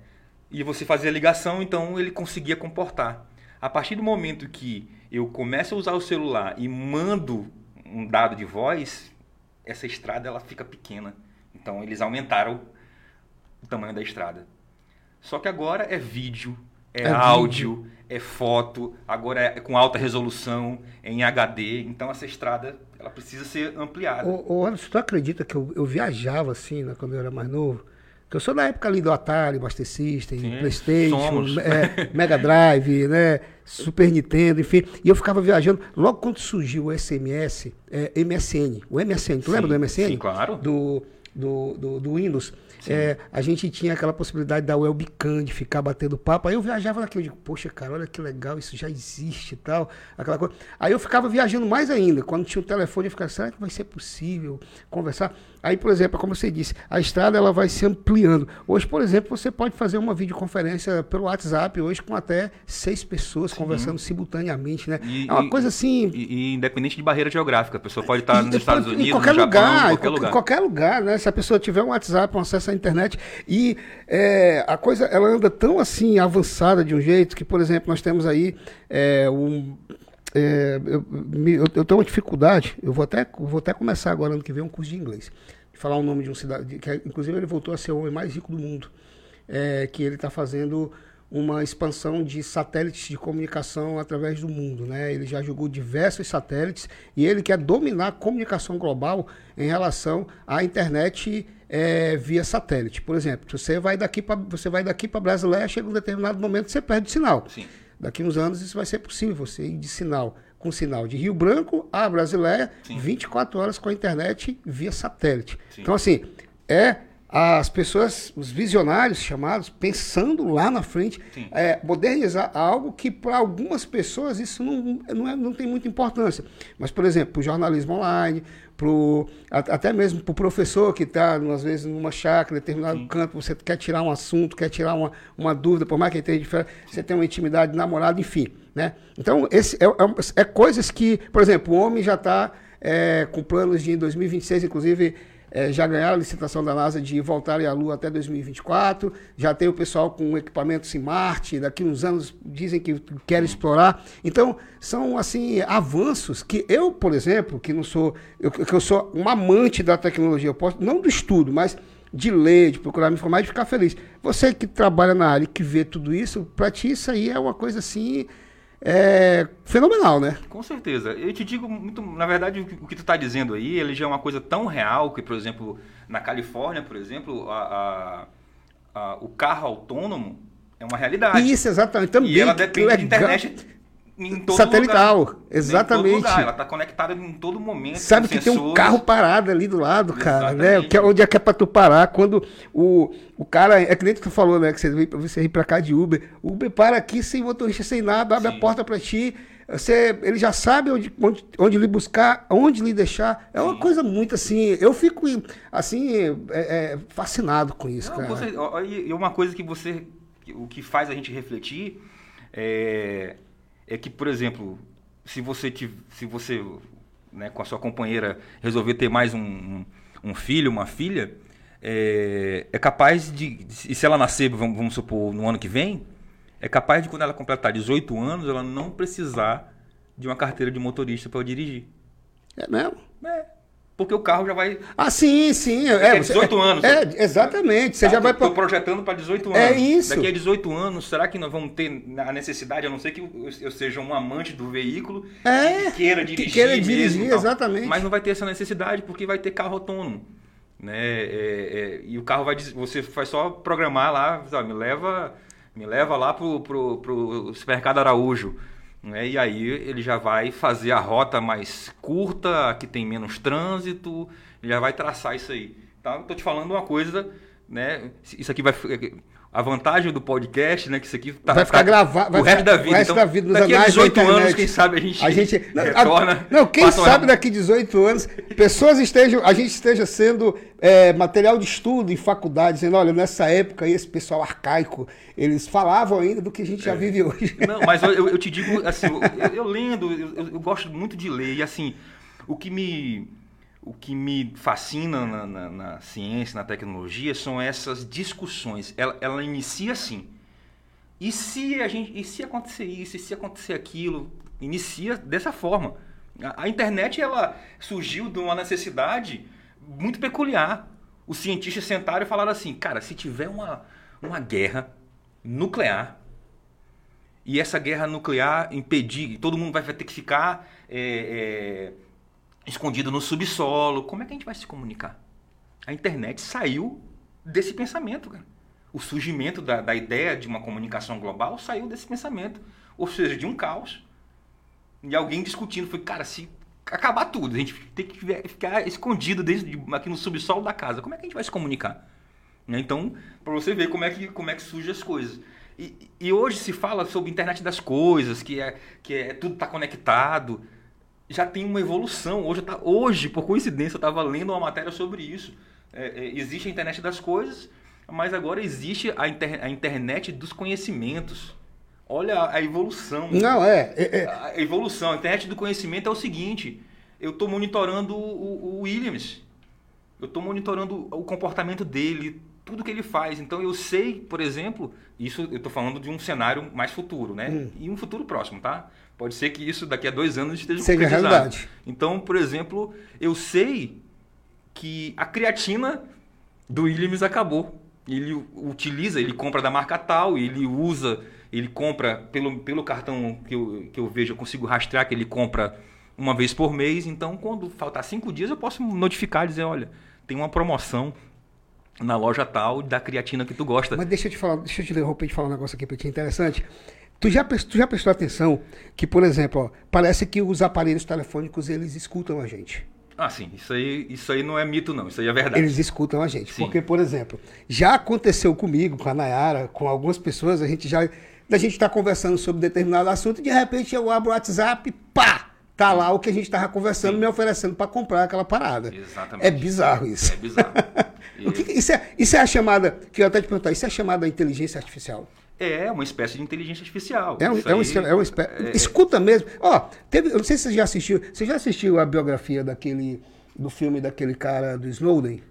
e você fazia a ligação, então ele conseguia comportar. A partir do momento que eu começo a usar o celular e mando um dado de voz, essa estrada ela fica pequena. Então eles aumentaram o tamanho da estrada. Só que agora é vídeo, é, é áudio, vídeo. é foto, agora é com alta resolução, é em HD. Então essa estrada ela precisa ser ampliada. Anderson, tu acredita que eu, eu viajava assim, né, quando eu era mais novo? Que eu sou da época ali do Atari, Master System, Sim, Playstation, é, Mega Drive, né, Super Nintendo, enfim. E eu ficava viajando. Logo quando surgiu o SMS, é, MSN, o MSN, tu Sim, lembra do MSN? Sim, claro. Do, do, do, do Windows. É, a gente tinha aquela possibilidade da webcam, de ficar batendo papo. Aí eu viajava naquilo, eu digo, poxa, cara, olha que legal, isso já existe e tal, aquela coisa. Aí eu ficava viajando mais ainda. Quando tinha o um telefone, eu ficava, será que vai ser possível conversar? Aí, por exemplo, como você disse, a estrada ela vai se ampliando. Hoje, por exemplo, você pode fazer uma videoconferência pelo WhatsApp, hoje com até seis pessoas Sim. conversando simultaneamente, né? E, é uma e, coisa assim. E, e, independente de barreira geográfica, a pessoa pode estar nos Estados Unidos, em qualquer no lugar, Japão, em qualquer lugar. Em qualquer lugar, né? Se a pessoa tiver um WhatsApp, um acesso à internet. E é, a coisa ela anda tão assim avançada de um jeito que, por exemplo, nós temos aí é, um é, eu, eu, eu, tenho uma dificuldade, eu vou até, vou até começar agora ano que vem um curso de inglês falar o nome de um cidade, que inclusive ele voltou a ser o homem mais rico do mundo, é, que ele está fazendo uma expansão de satélites de comunicação através do mundo, né? Ele já jogou diversos satélites e ele quer dominar a comunicação global em relação à internet é, via satélite. Por exemplo, você vai daqui para você vai daqui para Brasileia, chega um determinado momento você perde o sinal. Sim. Daqui uns anos isso vai ser possível, você ir de sinal com sinal de Rio Branco a Brasileia, Sim. 24 horas com a internet via satélite. Sim. Então, assim, é as pessoas, os visionários chamados, pensando lá na frente, é, modernizar algo que para algumas pessoas isso não, não, é, não tem muita importância. Mas, por exemplo, o jornalismo online, pro, até mesmo para o professor que está, às vezes, numa chácara, determinado Sim. campo, você quer tirar um assunto, quer tirar uma, uma dúvida, por mais que ele tenha diferença, você tem uma intimidade de namorado, enfim. Né? Então, esse é, é, é coisas que, por exemplo, o homem já está é, com planos de em 2026, inclusive é, já ganharam a licitação da NASA de voltarem à Lua até 2024. Já tem o pessoal com equipamentos em Marte, daqui uns anos dizem que querem explorar. Então, são assim avanços que eu, por exemplo, que não sou, eu, que eu sou um amante da tecnologia, eu posso, não do estudo, mas de ler, de procurar me informar e ficar feliz. Você que trabalha na área e que vê tudo isso, para ti isso aí é uma coisa assim é fenomenal, né? Com certeza. Eu te digo muito, na verdade, o que tu está dizendo aí, ele já é uma coisa tão real que, por exemplo, na Califórnia, por exemplo, a, a, a, o carro autônomo é uma realidade. Isso, exatamente. Também. E ela depende de internet em todo Satelital, lugar. exatamente. Lugar. Ela está conectada em todo momento. Sabe que sensores. tem um carro parado ali do lado, cara, né? Que é onde é que é para tu parar quando o, o cara, é que nem tu falou, né, que você veio você ir para cá de Uber. O Uber para aqui sem motorista, sem nada, abre Sim. a porta para ti. Você, ele já sabe onde, onde, onde lhe buscar, onde lhe deixar. É uma Sim. coisa muito assim. Eu fico assim é, é, fascinado com isso, Não, cara. Você, e uma coisa que você, o que faz a gente refletir é é que, por exemplo, se você, te, se você né, com a sua companheira resolver ter mais um, um, um filho, uma filha, é, é, capaz de, e se ela nascer, vamos, vamos, supor, no ano que vem, é capaz de, quando ela completar 18 anos, ela não precisar de uma carteira de motorista para dirigir. É mesmo? É. Porque o carro já vai. Ah, sim, sim. É, 18 é, anos. É, exatamente. Você tá, já vai. Estou projetando para 18 é anos. É isso. Daqui a 18 anos, será que nós vamos ter a necessidade, a não ser que eu, seja um amante do veículo é, que queira dirigir. Que queira dirigir, mesmo, exatamente. Mas não vai ter essa necessidade porque vai ter carro autônomo. Né? É, é, e o carro vai. Você vai só programar lá, sabe, me leva, me leva lá pro, pro, pro supermercado Araújo. Né? E aí ele já vai fazer a rota mais curta, que tem menos trânsito, ele já vai traçar isso aí. Então, estou te falando uma coisa, né? Isso aqui vai a vantagem do podcast, né? Que isso aqui tá, vai ficar gravado o resto da vida. O resto então, da vida daqui a 18 anos, quem sabe a gente, a gente retorna. Não, quem sabe daqui a 18 anos, pessoas estejam, a gente esteja sendo é, material de estudo em faculdade, dizendo, olha, nessa época esse pessoal arcaico, eles falavam ainda do que a gente já é. vive hoje. Não, mas eu, eu te digo, assim, eu, eu lendo, eu, eu gosto muito de ler, e assim, o que me o que me fascina na, na, na, ciência, na tecnologia, são essas discussões. Ela, ela inicia assim. E se a gente, e se acontecer isso, e se acontecer aquilo, inicia dessa forma. A, a internet ela surgiu de uma necessidade muito peculiar. Os cientistas sentaram e falaram assim, cara, se tiver uma, uma guerra nuclear e essa guerra nuclear impedir, todo mundo vai ter que ficar é, é, escondido no subsolo, como é que a gente vai se comunicar? A internet saiu desse pensamento, cara. O surgimento da, da ideia de uma comunicação global saiu desse pensamento. Ou seja, de um caos. E alguém discutindo, foi, cara, se acabar tudo, a gente tem que ficar escondido desde, aqui no subsolo da casa, como é que a gente vai se comunicar? Né? Então, para você ver como é que, como é que surgem as coisas. E, e, hoje se fala sobre internet das coisas, que é que é tudo está conectado. Já tem uma evolução. Hoje, tá, hoje por coincidência, eu estava lendo uma matéria sobre isso. É, é, existe a internet das coisas, mas agora existe a, inter, a internet dos conhecimentos. Olha a evolução. Não, é, é, é. A evolução. A internet do conhecimento é o seguinte: eu estou monitorando o, o Williams. Eu estou monitorando o comportamento dele, tudo que ele faz. Então eu sei, por exemplo, isso eu estou falando de um cenário mais futuro, né? Hum. E um futuro próximo, tá? Pode ser que isso daqui a dois anos esteja Seja realidade. Então, por exemplo, eu sei que a creatina do Williams acabou. Ele utiliza, ele compra da marca tal, ele usa, ele compra pelo, pelo cartão que eu, que eu vejo, eu consigo rastrear que ele compra uma vez por mês. Então, quando faltar cinco dias, eu posso notificar e dizer: olha, tem uma promoção na loja tal da creatina que tu gosta. Mas deixa eu te falar, deixa eu te de falar um negócio aqui para ti interessante. Tu já, tu já prestou atenção que, por exemplo, ó, parece que os aparelhos telefônicos eles escutam a gente. Ah, sim. Isso aí, isso aí não é mito, não. Isso aí é verdade. Eles escutam a gente. Sim. Porque, por exemplo, já aconteceu comigo, com a Nayara, com algumas pessoas, a gente já. A gente está conversando sobre determinado assunto e de repente eu abro o WhatsApp, pá! Tá lá o que a gente estava conversando, Sim. me oferecendo para comprar aquela parada. Exatamente. É bizarro isso. É bizarro. que, isso, é, isso é a chamada, que eu até te perguntar, isso é a chamada inteligência artificial? É uma espécie de inteligência artificial. É, um, é, um, é uma espécie. É, escuta mesmo. Ó, teve, eu não sei se você já assistiu. Você já assistiu a biografia daquele. do filme daquele cara do Snowden?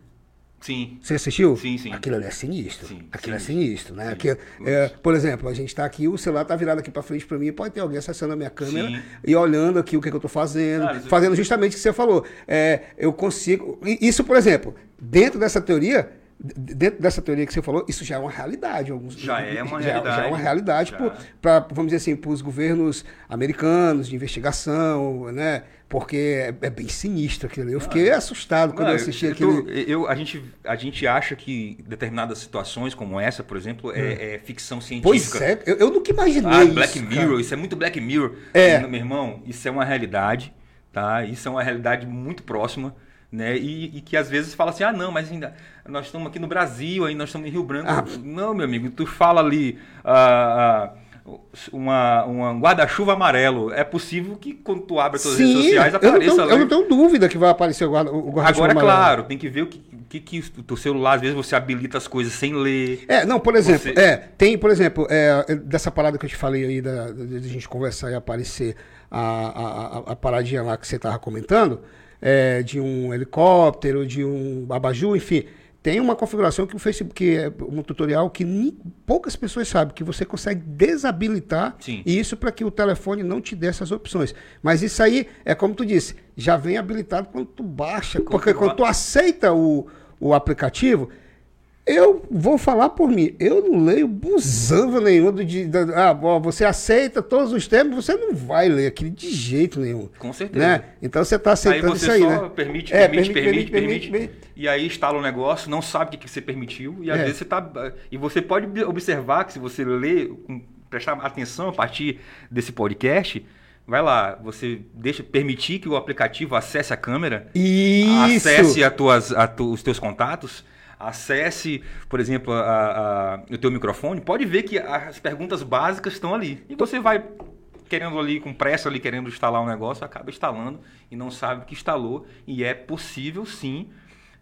Sim. Você assistiu? Sim, sim. Aquilo ali é sinistro. Sim, Aquilo sim. é sinistro, né? Aquilo, é, por exemplo, a gente está aqui, o celular está virado aqui para frente para mim, pode ter alguém acessando a minha câmera sim. e olhando aqui o que, é que eu estou fazendo, ah, fazendo justamente o que você falou. É, eu consigo. Isso, por exemplo, dentro dessa teoria, dentro dessa teoria que você falou, isso já é uma realidade. Alguns, já é uma já, realidade. Já é uma realidade para, vamos dizer assim, para os governos americanos de investigação, né? Porque é, é bem sinistro aquilo. Eu fiquei ah, assustado quando não, eu assisti aquilo. Eu, a, gente, a gente acha que determinadas situações como essa, por exemplo, é, hum. é ficção científica. Pois é, eu, eu nunca imaginei ah, Black isso, Mirror, cara. isso é muito Black Mirror. É. Meu irmão, isso é uma realidade, tá? Isso é uma realidade muito próxima né? E, e, que às vezes fala assim, ah não, mas ainda nós estamos aqui no Brasil, aí nós estamos em Rio Branco. Ah. Não, meu amigo, tu fala ali ah, ah, uma, uma guarda-chuva amarelo. É possível que quando tu abre as suas redes sociais apareça eu não, tenho, eu não tenho dúvida que vai aparecer o guarda-chuva Agora, amarelo. claro, tem que ver o que, que, que o teu celular, às vezes você habilita as coisas sem ler. É, não, por exemplo, você... é, tem, por exemplo, é, dessa parada que eu te falei aí, da, da, da gente conversar e aparecer a, a, a, a paradinha lá que você estava comentando é, de um helicóptero, de um abajur, enfim. Tem uma configuração que o Facebook, que é um tutorial que ni, poucas pessoas sabem, que você consegue desabilitar Sim. isso para que o telefone não te dê essas opções. Mas isso aí é como tu disse, já vem habilitado quando tu baixa, porque quando tu aceita o, o aplicativo, eu vou falar por mim. Eu não leio busava nenhum de, de ah, você aceita todos os termos, você não vai ler aquilo de jeito nenhum. Com certeza. Né? Então você está aceitando aí isso aí, né? Permite, é, permite, permite, permite, permite, E aí instala o um negócio, não sabe o que, você permitiu e às é. vezes você tá e você pode observar que se você ler, prestar atenção a partir desse podcast, Vai lá, você deixa permitir que o aplicativo acesse a câmera, Isso. acesse a tuas, a tu, os teus contatos acesse, por exemplo, a, a, o teu microfone, pode ver que as perguntas básicas estão ali. E você vai querendo ali, com pressa ali, querendo instalar um negócio, acaba instalando e não sabe que instalou. E é possível, sim,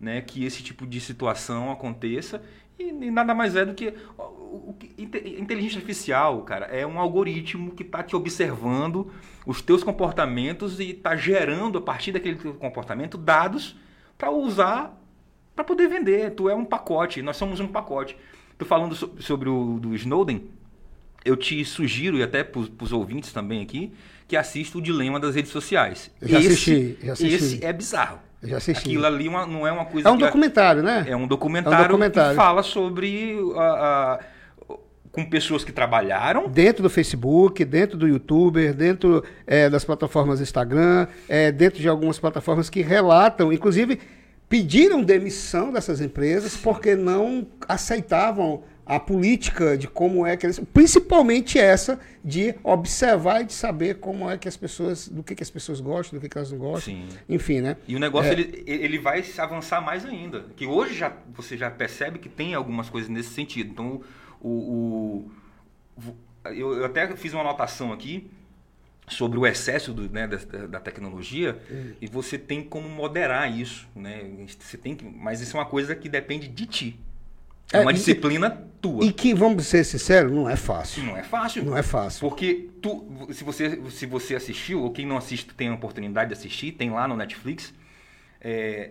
né, que esse tipo de situação aconteça. E, e nada mais é do que o, o, inteligência artificial, cara, é um algoritmo que está te observando os teus comportamentos e está gerando, a partir daquele teu comportamento, dados para usar para poder vender. Tu é um pacote, nós somos um pacote. Tu falando so, sobre o do Snowden, eu te sugiro, e até para os ouvintes também aqui, que assista o Dilema das Redes Sociais. Eu já esse, assisti, já assisti. Esse é bizarro. Eu já assisti. Aquilo ali uma- não é uma coisa É um documentário, né? é um documentário, É um documentário. que fala sobre a- a- com pessoas que trabalharam Dentro do Facebook, dentro do YouTuber, dentro é, das plataformas Instagram, é, dentro de algumas plataformas que relatam, inclusive pediram demissão dessas empresas porque não aceitavam a política de como é que eles. Principalmente essa de observar e de saber como é que as pessoas. do que, que as pessoas gostam, do que, que elas não gostam. Sim. Enfim, né? E o negócio É. ele, ele vai avançar mais ainda. Que hoje já, você já percebe que tem algumas coisas nesse sentido. Então, o, o- o- eu, eu até fiz uma anotação aqui sobre o excesso do, né, da, da tecnologia e você tem como moderar isso. Né? Você tem que, mas isso é uma coisa que depende de ti. É É, uma disciplina tua. E que, vamos ser sinceros, não é fácil. Não é fácil. Não é fácil. Porque tu, se, você, se você assistiu, ou quem não assiste tem a oportunidade de assistir, tem lá no Netflix, é,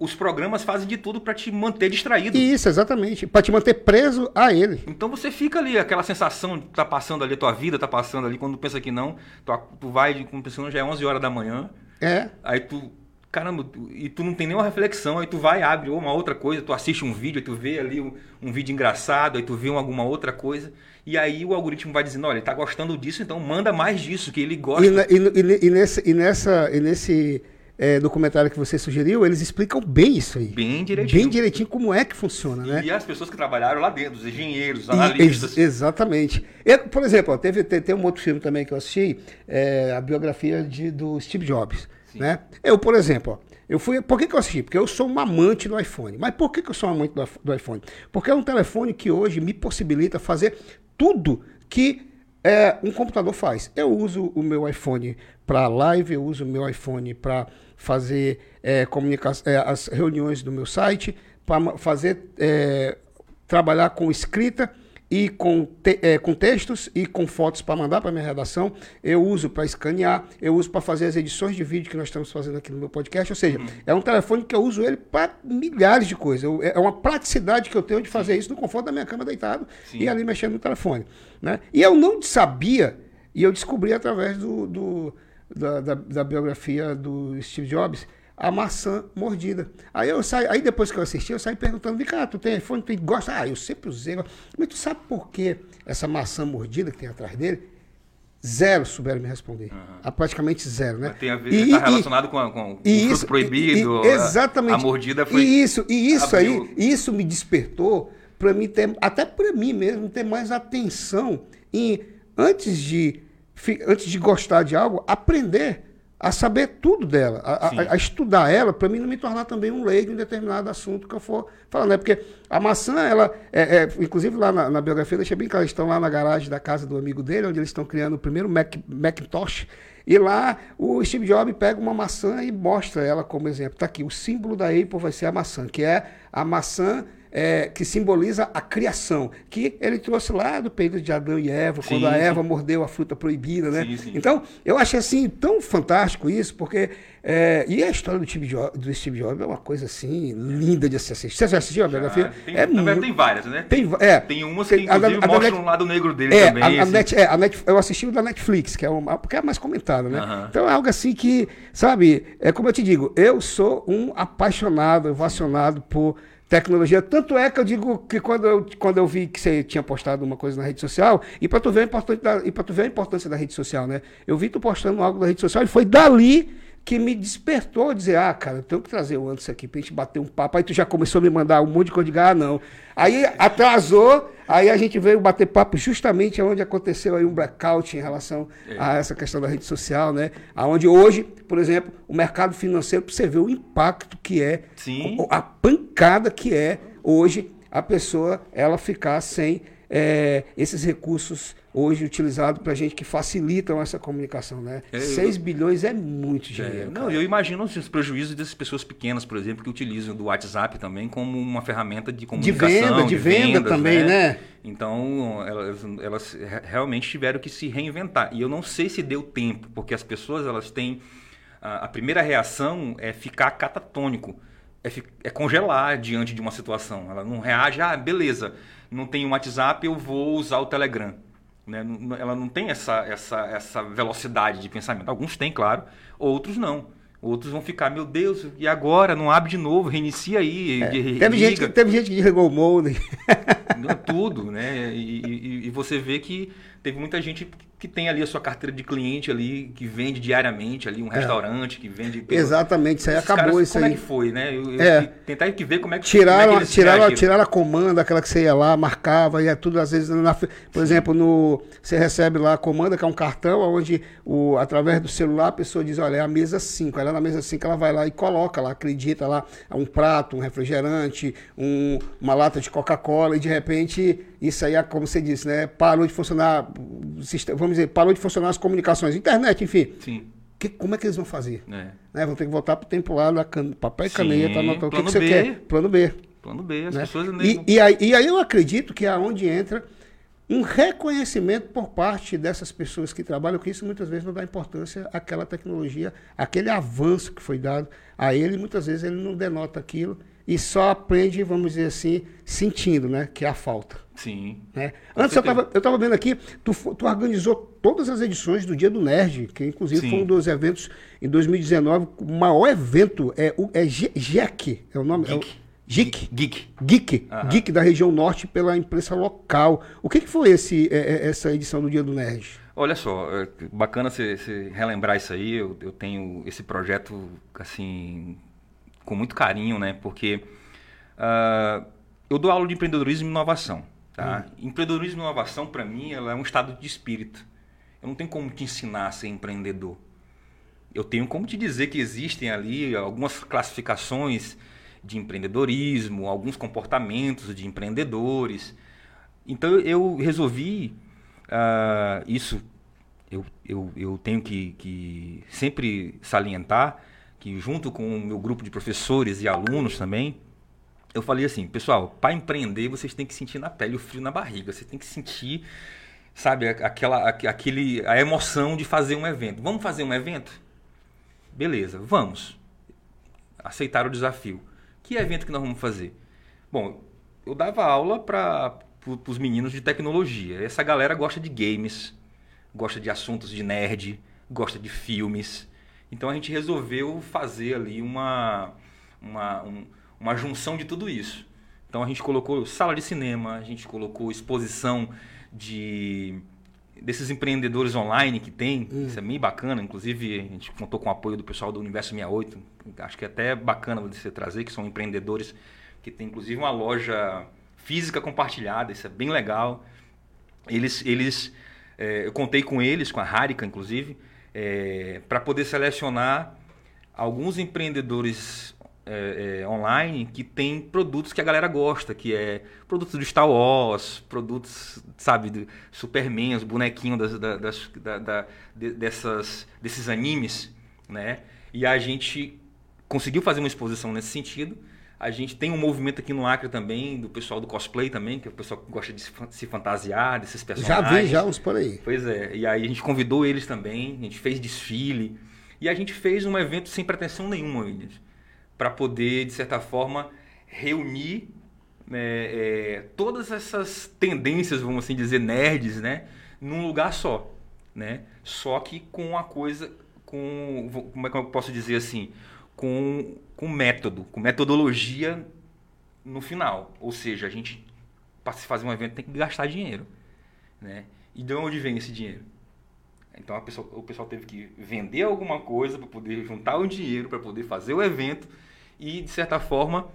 os programas fazem de tudo para te manter distraído. Isso, exatamente. Para te manter preso a ele. Então você fica ali, aquela sensação de tá passando ali a tua vida, tá passando ali, quando pensa que não, tu, tu vai, como pensando, já é 11 horas da manhã, É. aí tu, caramba, e tu não tem nenhuma reflexão, aí tu vai, abre uma outra coisa, tu assiste um vídeo, aí tu vê ali um, um vídeo engraçado, aí tu vê uma- alguma outra coisa, e aí o algoritmo vai dizendo, olha, ele tá gostando disso, então manda mais disso, que ele gosta. E, e e e nesse, e nessa, e nesse é, documentário que você sugeriu, eles explicam bem isso aí. Bem direitinho. Bem direitinho como é que funciona, né? E as pessoas que trabalharam lá dentro, os engenheiros, E- analistas. ex- exatamente. Eu, por exemplo, ó, teve, tem, tem um outro filme também que eu assisti, é, a biografia de, do Steve Jobs. Né? Eu, por exemplo, ó, eu fui. Por que, que eu assisti? Porque eu sou um amante do iPhone. Mas por que, que eu sou um amante do, do iPhone? Porque é um telefone que hoje me possibilita fazer tudo que é, um computador faz. Eu uso o meu iPhone para live, eu uso o meu iPhone para fazer é, é, as reuniões do meu site, para fazer é, trabalhar com escrita e com, te- é, com textos e com fotos para mandar para minha redação. Eu uso para escanear, eu uso para fazer as edições de vídeo que nós estamos fazendo aqui no meu podcast. Ou seja, é um telefone que eu uso ele para milhares de coisas. Eu- é uma praticidade que eu tenho de fazer isso no conforto da minha cama deitado Sim. e ali mexendo no telefone. Né? E eu não sabia, e eu descobri através do, do- da, da- da biografia do Steve Jobs, a maçã mordida. Aí eu saí, aí depois que eu assisti, eu saí perguntando, vem cá, tu tem iPhone, tu gosta? Ah, eu sempre usei. Mas tu sabe por que essa maçã mordida que tem atrás dele? Zero souberam me responder. Ah, praticamente zero, né? Tem a ver, E- tá e- relacionado com, a- com o e fruto isso, proibido. e- e- a- exatamente. A, mordida foi. E isso, e isso abriu- aí, isso me despertou para mim ter, até para mim mesmo, ter mais atenção em antes de antes de gostar de algo, aprender a saber tudo dela, a, a- a estudar ela, para mim não me tornar também um leigo em determinado assunto que eu for falando. Né? Porque a maçã, ela, é, é, inclusive lá na, na biografia, deixa bem claro, eles estão lá na garagem da casa do amigo dele, onde eles estão criando o primeiro Mac, Macintosh. E lá o Steve Jobs pega uma maçã e mostra ela como exemplo. Está aqui, o símbolo da Apple vai ser a maçã, que é a maçã é, que simboliza a criação, que ele trouxe lá do período de Adão e Eva, Sim, quando a sim. Eva mordeu a fruta proibida, né? Sim, sim. Então, eu achei assim tão fantástico isso, porque. é, e a história do Steve, Jobs, do Steve Jobs é uma coisa assim, linda de se assistir. Você já assistiu a biografia? Tem, é muito- tem várias, né? tem é. tem umas que, Tem- a inclusive, a da mostram um lado negro dele é, também. a, a assim. Net, é, a Net- eu assisti o da Netflix, que é uma, porque é mais comentada, né? Aham. Então é algo assim que, sabe, é como eu te digo, eu sou um apaixonado, ovacionado por tecnologia. Tanto é que eu digo que quando eu, quando eu vi que você tinha postado uma coisa na rede social, e para tu ver a e tu ver a importância da rede social, né? Eu vi tu postando algo na rede social e foi dali que me despertou dizer, ah, cara, eu tenho que trazer o Anderson aqui pra gente bater um papo. Aí tu já começou a me mandar um monte de coisa de ah, não. Aí atrasou, aí a gente veio bater papo justamente onde aconteceu aí um blackout em relação a essa questão da rede social, né? Aonde hoje, por exemplo, o mercado financeiro, você ver o impacto que é, Sim. a pancada que é hoje a pessoa ela ficar sem é, esses recursos hoje utilizados para gente que facilitam essa comunicação, né? É, eu- 6 bilhões é muito É, dinheiro. não, cara. eu imagino os prejuízos dessas pessoas pequenas, por exemplo, que utilizam do WhatsApp também como uma ferramenta de comunicação. venda, de venda vendas, também, né? Então, elas, elas re- realmente tiveram que se reinventar. E eu não sei se deu tempo, porque as pessoas elas têm. A, a primeira reação é ficar catatônico, é, é congelar diante de uma situação. Ela não reage, ah, beleza, não tem um WhatsApp, eu vou usar o Telegram. Né? Ela não tem essa, essa, essa velocidade de pensamento. Alguns têm, claro, outros não. Outros vão ficar, meu Deus, e agora? Não abre de novo, reinicia aí. É, teve, gente, teve gente que desligou o molde. Tudo, né? E, e, e, você vê que teve muita gente que tem ali a sua carteira de cliente ali, que vende diariamente ali, um é. restaurante que vende... Pelo... Exatamente, isso aí Esses acabou caras, isso como aí. Como é que foi, né? Eu, eu é. tentar ver como é que Tiraram, como é que tiraram, tiraram a comanda, aquela que você ia lá, marcava, e é tudo às vezes, na, por exemplo, no, você recebe lá a comanda, que é um cartão, onde o, através do celular a pessoa diz, olha, é a mesa 5, ela é na mesa 5, ela vai lá e coloca lá, acredita lá, um prato, um refrigerante, um, uma lata de Coca-Cola, e de repente isso aí, é como você disse, né? Parou de funcionar, vamos dizer, parou de funcionar as comunicações, internet, enfim. Sim. Que, como é que eles vão fazer? É. Né? Vão ter que voltar para o tempo lá, papel e caneta, anotar o que, que, você quer. Plano B. Plano B, as né? pessoas e, e, aí, e aí eu acredito que é onde entra um reconhecimento por parte dessas pessoas que trabalham com isso, muitas vezes não dá importância àquela tecnologia, aquele avanço que foi dado a ele, muitas vezes ele não denota aquilo e só aprende, vamos dizer assim, sentindo, né? Que é a falta. Sim. Né? Antes eu estava eu tava vendo aqui, tu, tu organizou todas as edições do Dia do Nerd, que inclusive Sim. foi um dos eventos em 2019, o maior evento é o é GEC, é o nome? Geek. É o, Geek. Geek. Geek. Geek da região norte pela imprensa local. O que, que foi esse, é, é, essa edição do Dia do Nerd? Olha só, é bacana você relembrar isso aí. Eu, eu tenho esse projeto, assim, com muito carinho, né? Porque uh, eu dou aula de empreendedorismo e inovação. Tá? Hum. Empreendedorismo e inovação, para mim, ela é um estado de espírito. Eu não tenho como te ensinar a ser empreendedor. Eu tenho como te dizer que existem ali algumas classificações de empreendedorismo, alguns comportamentos de empreendedores. Então eu resolvi uh, isso. Eu, eu, eu tenho que, que sempre salientar que junto com o meu grupo de professores e alunos também, eu falei assim, pessoal, para empreender vocês têm que sentir na pele o frio na barriga, você tem que sentir, sabe, aquela, aquele, a emoção de fazer um evento. Vamos fazer um evento? Beleza, vamos. Aceitar o desafio. Que evento que nós vamos fazer? Bom, eu dava aula para os meninos de tecnologia. Essa galera gosta de games, gosta de assuntos de nerd, gosta de filmes. Então a gente resolveu fazer ali uma, uma, um, uma junção de tudo isso. Então a gente colocou sala de cinema, a gente colocou exposição de desses empreendedores online que tem, hum. isso é bem bacana, inclusive a gente contou com o apoio do pessoal do Universo 68, acho que é até bacana você trazer, que são empreendedores que tem inclusive uma loja física compartilhada, isso é bem legal. Eles, eles é, eu contei com eles, com a Harika inclusive, é, para poder selecionar alguns empreendedores é, é, online que tem produtos que a galera gosta, que é produtos do Star Wars, produtos, sabe, do Superman, os bonequinhos das, das, da, da, dessas, desses animes, né? E a gente conseguiu fazer uma exposição nesse sentido. A gente tem um movimento aqui no Acre também, do pessoal do cosplay também, que é o pessoal que gosta de se fantasiar, desses personagens. Já vi já uns por aí. Pois é, e aí a gente convidou eles também, a gente fez desfile, e a gente fez um evento sem pretensão nenhuma, eles, para poder, de certa forma, reunir é, é, todas essas tendências, vamos assim dizer, nerds, né, num lugar só, né? Só que com uma coisa, com, como é que eu posso dizer assim, com, com método, com metodologia no final. Ou seja, a gente, para se fazer um evento, tem que gastar dinheiro. Né? E de onde vem esse dinheiro? Então pessoa, o pessoal teve que vender alguma coisa para poder juntar o dinheiro, para poder fazer o evento e, de certa forma,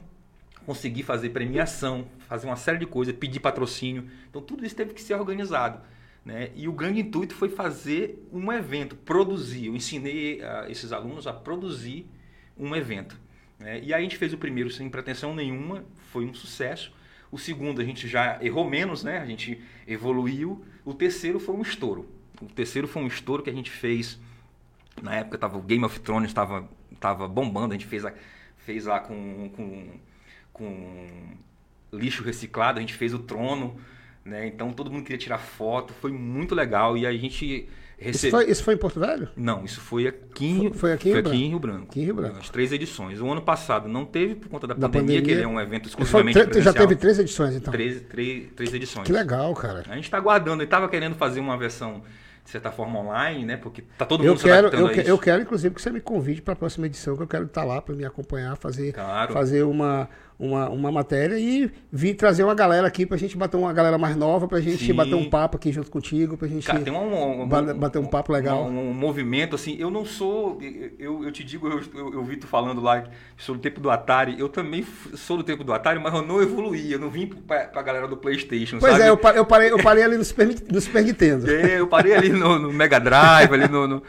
conseguir fazer premiação, fazer uma série de coisas, pedir patrocínio. Então, tudo isso teve que ser organizado. Né? E o grande intuito foi fazer um evento, produzir. Eu ensinei uh, esses alunos a produzir um evento. Né? E aí a gente fez o primeiro sem pretensão nenhuma, foi um sucesso. O segundo a gente já errou menos, né? A gente evoluiu. O terceiro foi um estouro. O terceiro foi um estouro que a gente fez. Na época tava, o Game of Thrones estava tava bombando, a gente fez, a, fez lá com, com, com lixo reciclado, a gente fez o trono né? Então todo mundo queria tirar foto, foi muito legal e a gente Recebe... Isso, foi, isso foi em Porto Velho? Não, isso foi aqui em, foi, foi aqui, foi aqui em Rio Branco. Aqui em Rio Branco. As três edições. O ano passado não teve por conta da, da pandemia, pandemia, que ele é um evento exclusivamente foi, Já teve três edições, então? Três, três, três edições. Que legal, cara. A gente está aguardando. Ele estava querendo fazer uma versão de certa forma online, né? Porque tá todo mundo eu quero, eu, que, eu quero, inclusive, que você me convide para a próxima edição, que eu quero estar lá para me acompanhar, fazer, claro. fazer uma, uma, uma matéria e vir trazer uma galera aqui pra gente bater uma galera mais nova, pra gente Sim. bater um papo aqui junto contigo, pra gente Cara, tem um, um, bater um papo legal. Um, um, movimento, assim, eu não sou, eu, eu te digo, eu, eu, eu vi tu falando lá sobre o tempo do Atari, eu também sou do tempo do Atari, mas eu não evoluí, eu não vim pra, pra galera do Playstation, Pois sabe? é, eu parei, eu parei, eu parei ali no Super, no Super Nintendo. É, eu parei ali no, no Mega Drive, ali no, no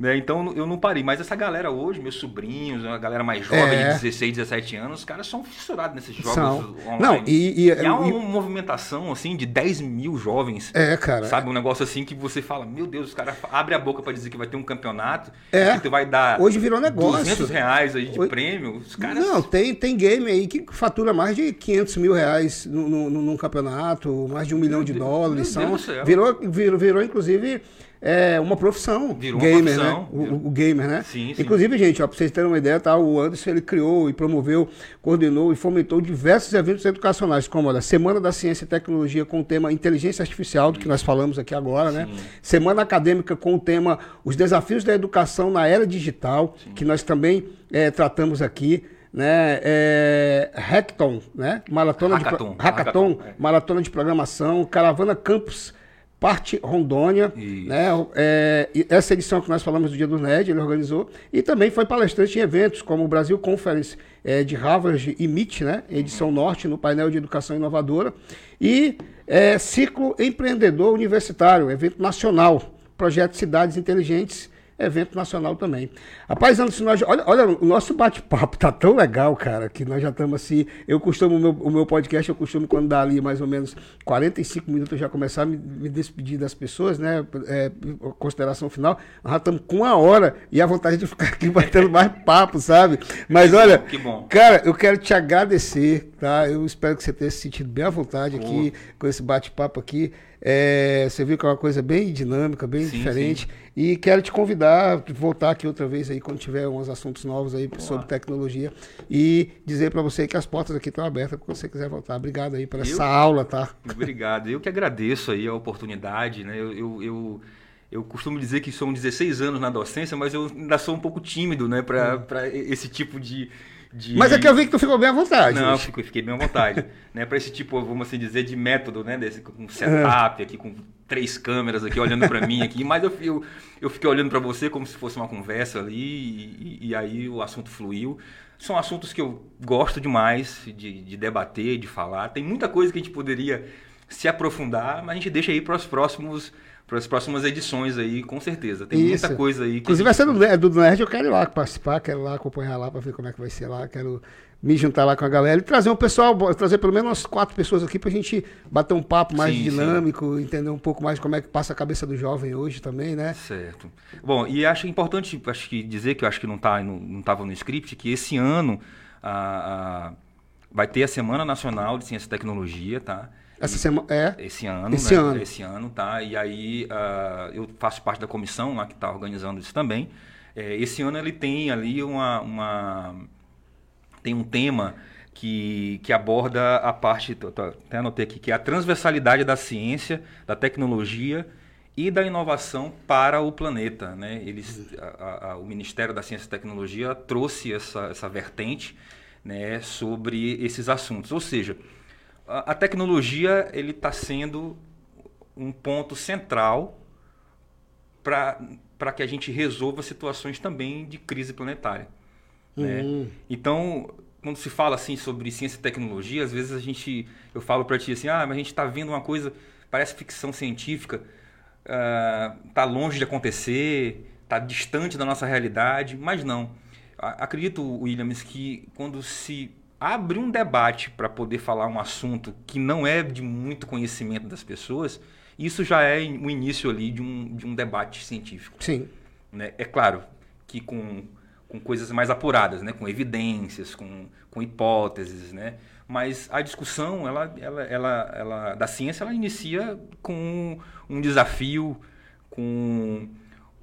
né? Então eu não parei. Mas essa galera hoje, meus sobrinhos, a galera mais jovem, é. de 16, 17 anos, os caras são fissurados nesses jogos são. online. Não, e, e, e há uma e... movimentação assim de 10 mil jovens. É, cara. Sabe? Um negócio assim que você fala, meu Deus, os caras abrem a boca para dizer que vai ter um campeonato. É. Que tu vai dar. Hoje virou negócio. 200 reais aí de hoje... prêmio. Os caras... Não, tem, tem game aí que fatura mais de 500 mil reais num campeonato, mais de um milhão de dólares. São, virou, virou, virou, inclusive é uma profissão. Virou gamer, uma profissão. Né? O, o, gamer, né? Sim, sim. Inclusive, gente, ó, pra vocês terem uma ideia, tá? O Anderson ele criou e promoveu, coordenou e fomentou diversos eventos educacionais, como olha, Semana da Ciência e Tecnologia com o tema Inteligência Artificial, do que nós falamos aqui agora, né? sim. né? Semana Acadêmica com o tema Os Desafios da Educação na Era Digital, sim. que nós também é, tratamos aqui né? É, Hackathon, né? Maratona Hackathon, de Hackathon, Hackathon é. maratona de programação, Caravana Campus parte Rondônia, né? É, essa edição que nós falamos do Dia do Nerd, ele organizou, e também foi palestrante em eventos como o Brasil Conference é, de Harvard e MIT, né? Edição uhum. Norte, no painel de educação inovadora, e é, Ciclo Empreendedor Universitário, evento nacional, projeto Cidades Inteligentes, evento nacional também. Rapaz, antes nós, olha, olha, o nosso bate-papo tá tão legal, cara, que nós já estamos assim. Eu costumo, o meu, o meu podcast, eu costumo, quando dá ali mais ou menos 45 minutos, eu já começar a me, me despedir das pessoas, né? É, consideração final. Nós já estamos com uma hora e a vontade de ficar aqui batendo mais papo, sabe? Mas olha, que bom. cara, eu quero te agradecer, tá? Eu espero que você tenha se sentido bem à vontade aqui, com esse bate-papo aqui. É, você viu que é uma coisa bem dinâmica, bem sim, diferente. Sim. E quero te convidar, voltar aqui outra vez aí quando tiver uns assuntos novos aí Boa. sobre tecnologia e dizer para você que as portas aqui estão abertas para você quiser voltar. Obrigado aí por eu, essa aula, tá? Obrigado. Eu que agradeço aí a oportunidade, né? eu, eu, eu eu costumo dizer que são 16 anos na docência, mas eu ainda sou um pouco tímido, né, para hum. esse tipo de, de... Mas é que eu vi que tu ficou bem à vontade. Não, fiquei, fiquei bem à vontade. né, para esse tipo, vamos assim dizer, de método, né, desse com setup aqui, com três câmeras aqui olhando para mim aqui, mas eu, eu, eu fiquei olhando para você como se fosse uma conversa ali e, e, aí o assunto fluiu. São assuntos que eu gosto demais de, de debater, de falar. Tem muita coisa que a gente poderia se aprofundar, mas a gente deixa aí para os próximos para as próximas edições aí, com certeza. Tem Isso. muita coisa aí. Inclusive, vai ser do, do Nerd, eu quero ir lá participar, quero ir lá acompanhar lá para ver como é que vai ser lá, quero me juntar lá com a galera e trazer um pessoal, trazer pelo menos umas quatro pessoas aqui para a gente bater um papo mais sim, dinâmico, sim. entender um pouco mais como é que passa a cabeça do jovem hoje também, né? Certo. Bom, e acho importante acho que dizer que eu acho que não tá, não estava no script, que esse ano a, a, vai ter a Semana Nacional de Ciência e Tecnologia, tá? Essa semana é esse ano, esse né? ano, esse ano, tá? E aí uh, eu faço parte da comissão lá que está organizando isso também. É, esse ano ele tem ali uma, uma tem um tema que, que aborda a parte, até anotei aqui, que é a transversalidade da ciência, da tecnologia e da inovação para o planeta. Né? Eles, a, a, o Ministério da Ciência e Tecnologia trouxe essa, essa vertente né, sobre esses assuntos. Ou seja, a, a tecnologia ele está sendo um ponto central para que a gente resolva situações também de crise planetária. Né? Uhum. Então, quando se fala assim sobre ciência e tecnologia, às vezes a gente, eu falo para ti assim, ah, mas a gente está vendo uma coisa, parece ficção científica, está ah, uh, longe de acontecer, está distante da nossa realidade, mas não. Acredito, Williams, que quando se abre um debate para poder falar um assunto que não é de muito conhecimento das pessoas, isso já é o início ali de um, de um debate científico. Sim. Né? É claro que com com coisas mais apuradas, né? com evidências, com, com hipóteses, né? Mas a discussão ela, ela, ela, ela, da ciência ela inicia com um desafio, com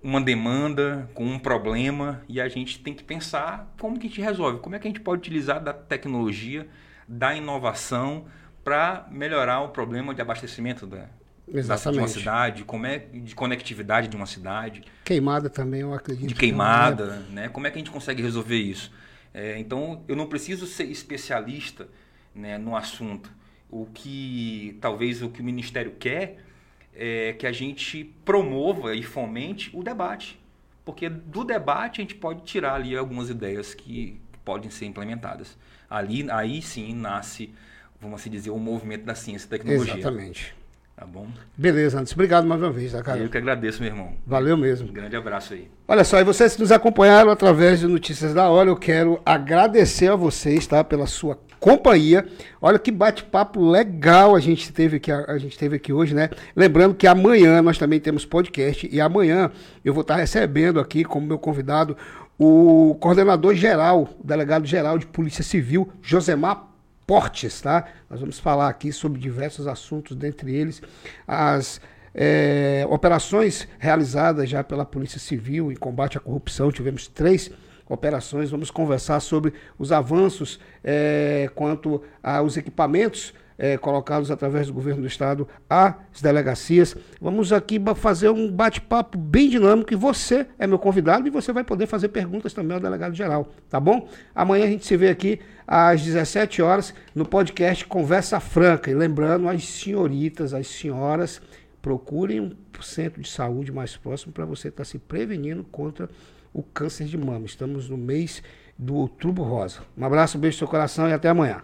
uma demanda, com um problema, e a gente tem que pensar como que a gente resolve, como é que a gente pode utilizar da tecnologia, da inovação para melhorar o problema de abastecimento da, Exatamente. de uma cidade, como é de conectividade de uma cidade. Queimada também, eu acredito. De queimada, né? Como é que a gente consegue resolver isso? É, então, eu não preciso ser especialista né, no assunto. O que talvez o que o Ministério quer é que a gente promova e fomente o debate. Porque do debate a gente pode tirar ali algumas ideias que podem ser implementadas. Ali, aí sim nasce, vamos assim dizer, o movimento da ciência e tecnologia. Exatamente. Tá bom? Beleza, Anderson. Obrigado mais uma vez, tá, cara? Eu que agradeço, meu irmão. Valeu mesmo. Um grande abraço aí. Olha só, e vocês que nos acompanharam através de Notícias da Hora, eu quero agradecer a vocês, tá? Pela sua companhia. Olha que bate-papo legal a gente teve aqui, a, gente teve aqui hoje, né? Lembrando que amanhã nós também temos podcast e amanhã eu vou estar recebendo aqui como meu convidado o coordenador geral, o delegado geral de Polícia Civil, Josemar portes, tá? Nós vamos falar aqui sobre diversos assuntos, dentre eles as é, operações realizadas já pela Polícia Civil em combate à corrupção. Tivemos três operações. Vamos conversar sobre os avanços é, quanto aos equipamentos é, colocados através do governo do estado às delegacias. Vamos aqui fazer um bate-papo bem dinâmico e você é meu convidado e você vai poder fazer perguntas também ao delegado geral, tá bom? Amanhã a gente se vê aqui às 17 horas no podcast Conversa Franca. E lembrando, as senhoritas, as senhoras, procurem um centro de saúde mais próximo para você estar tá se prevenindo contra o câncer de mama. Estamos no mês do Outubro Rosa. Um abraço, um beijo no seu coração e até amanhã.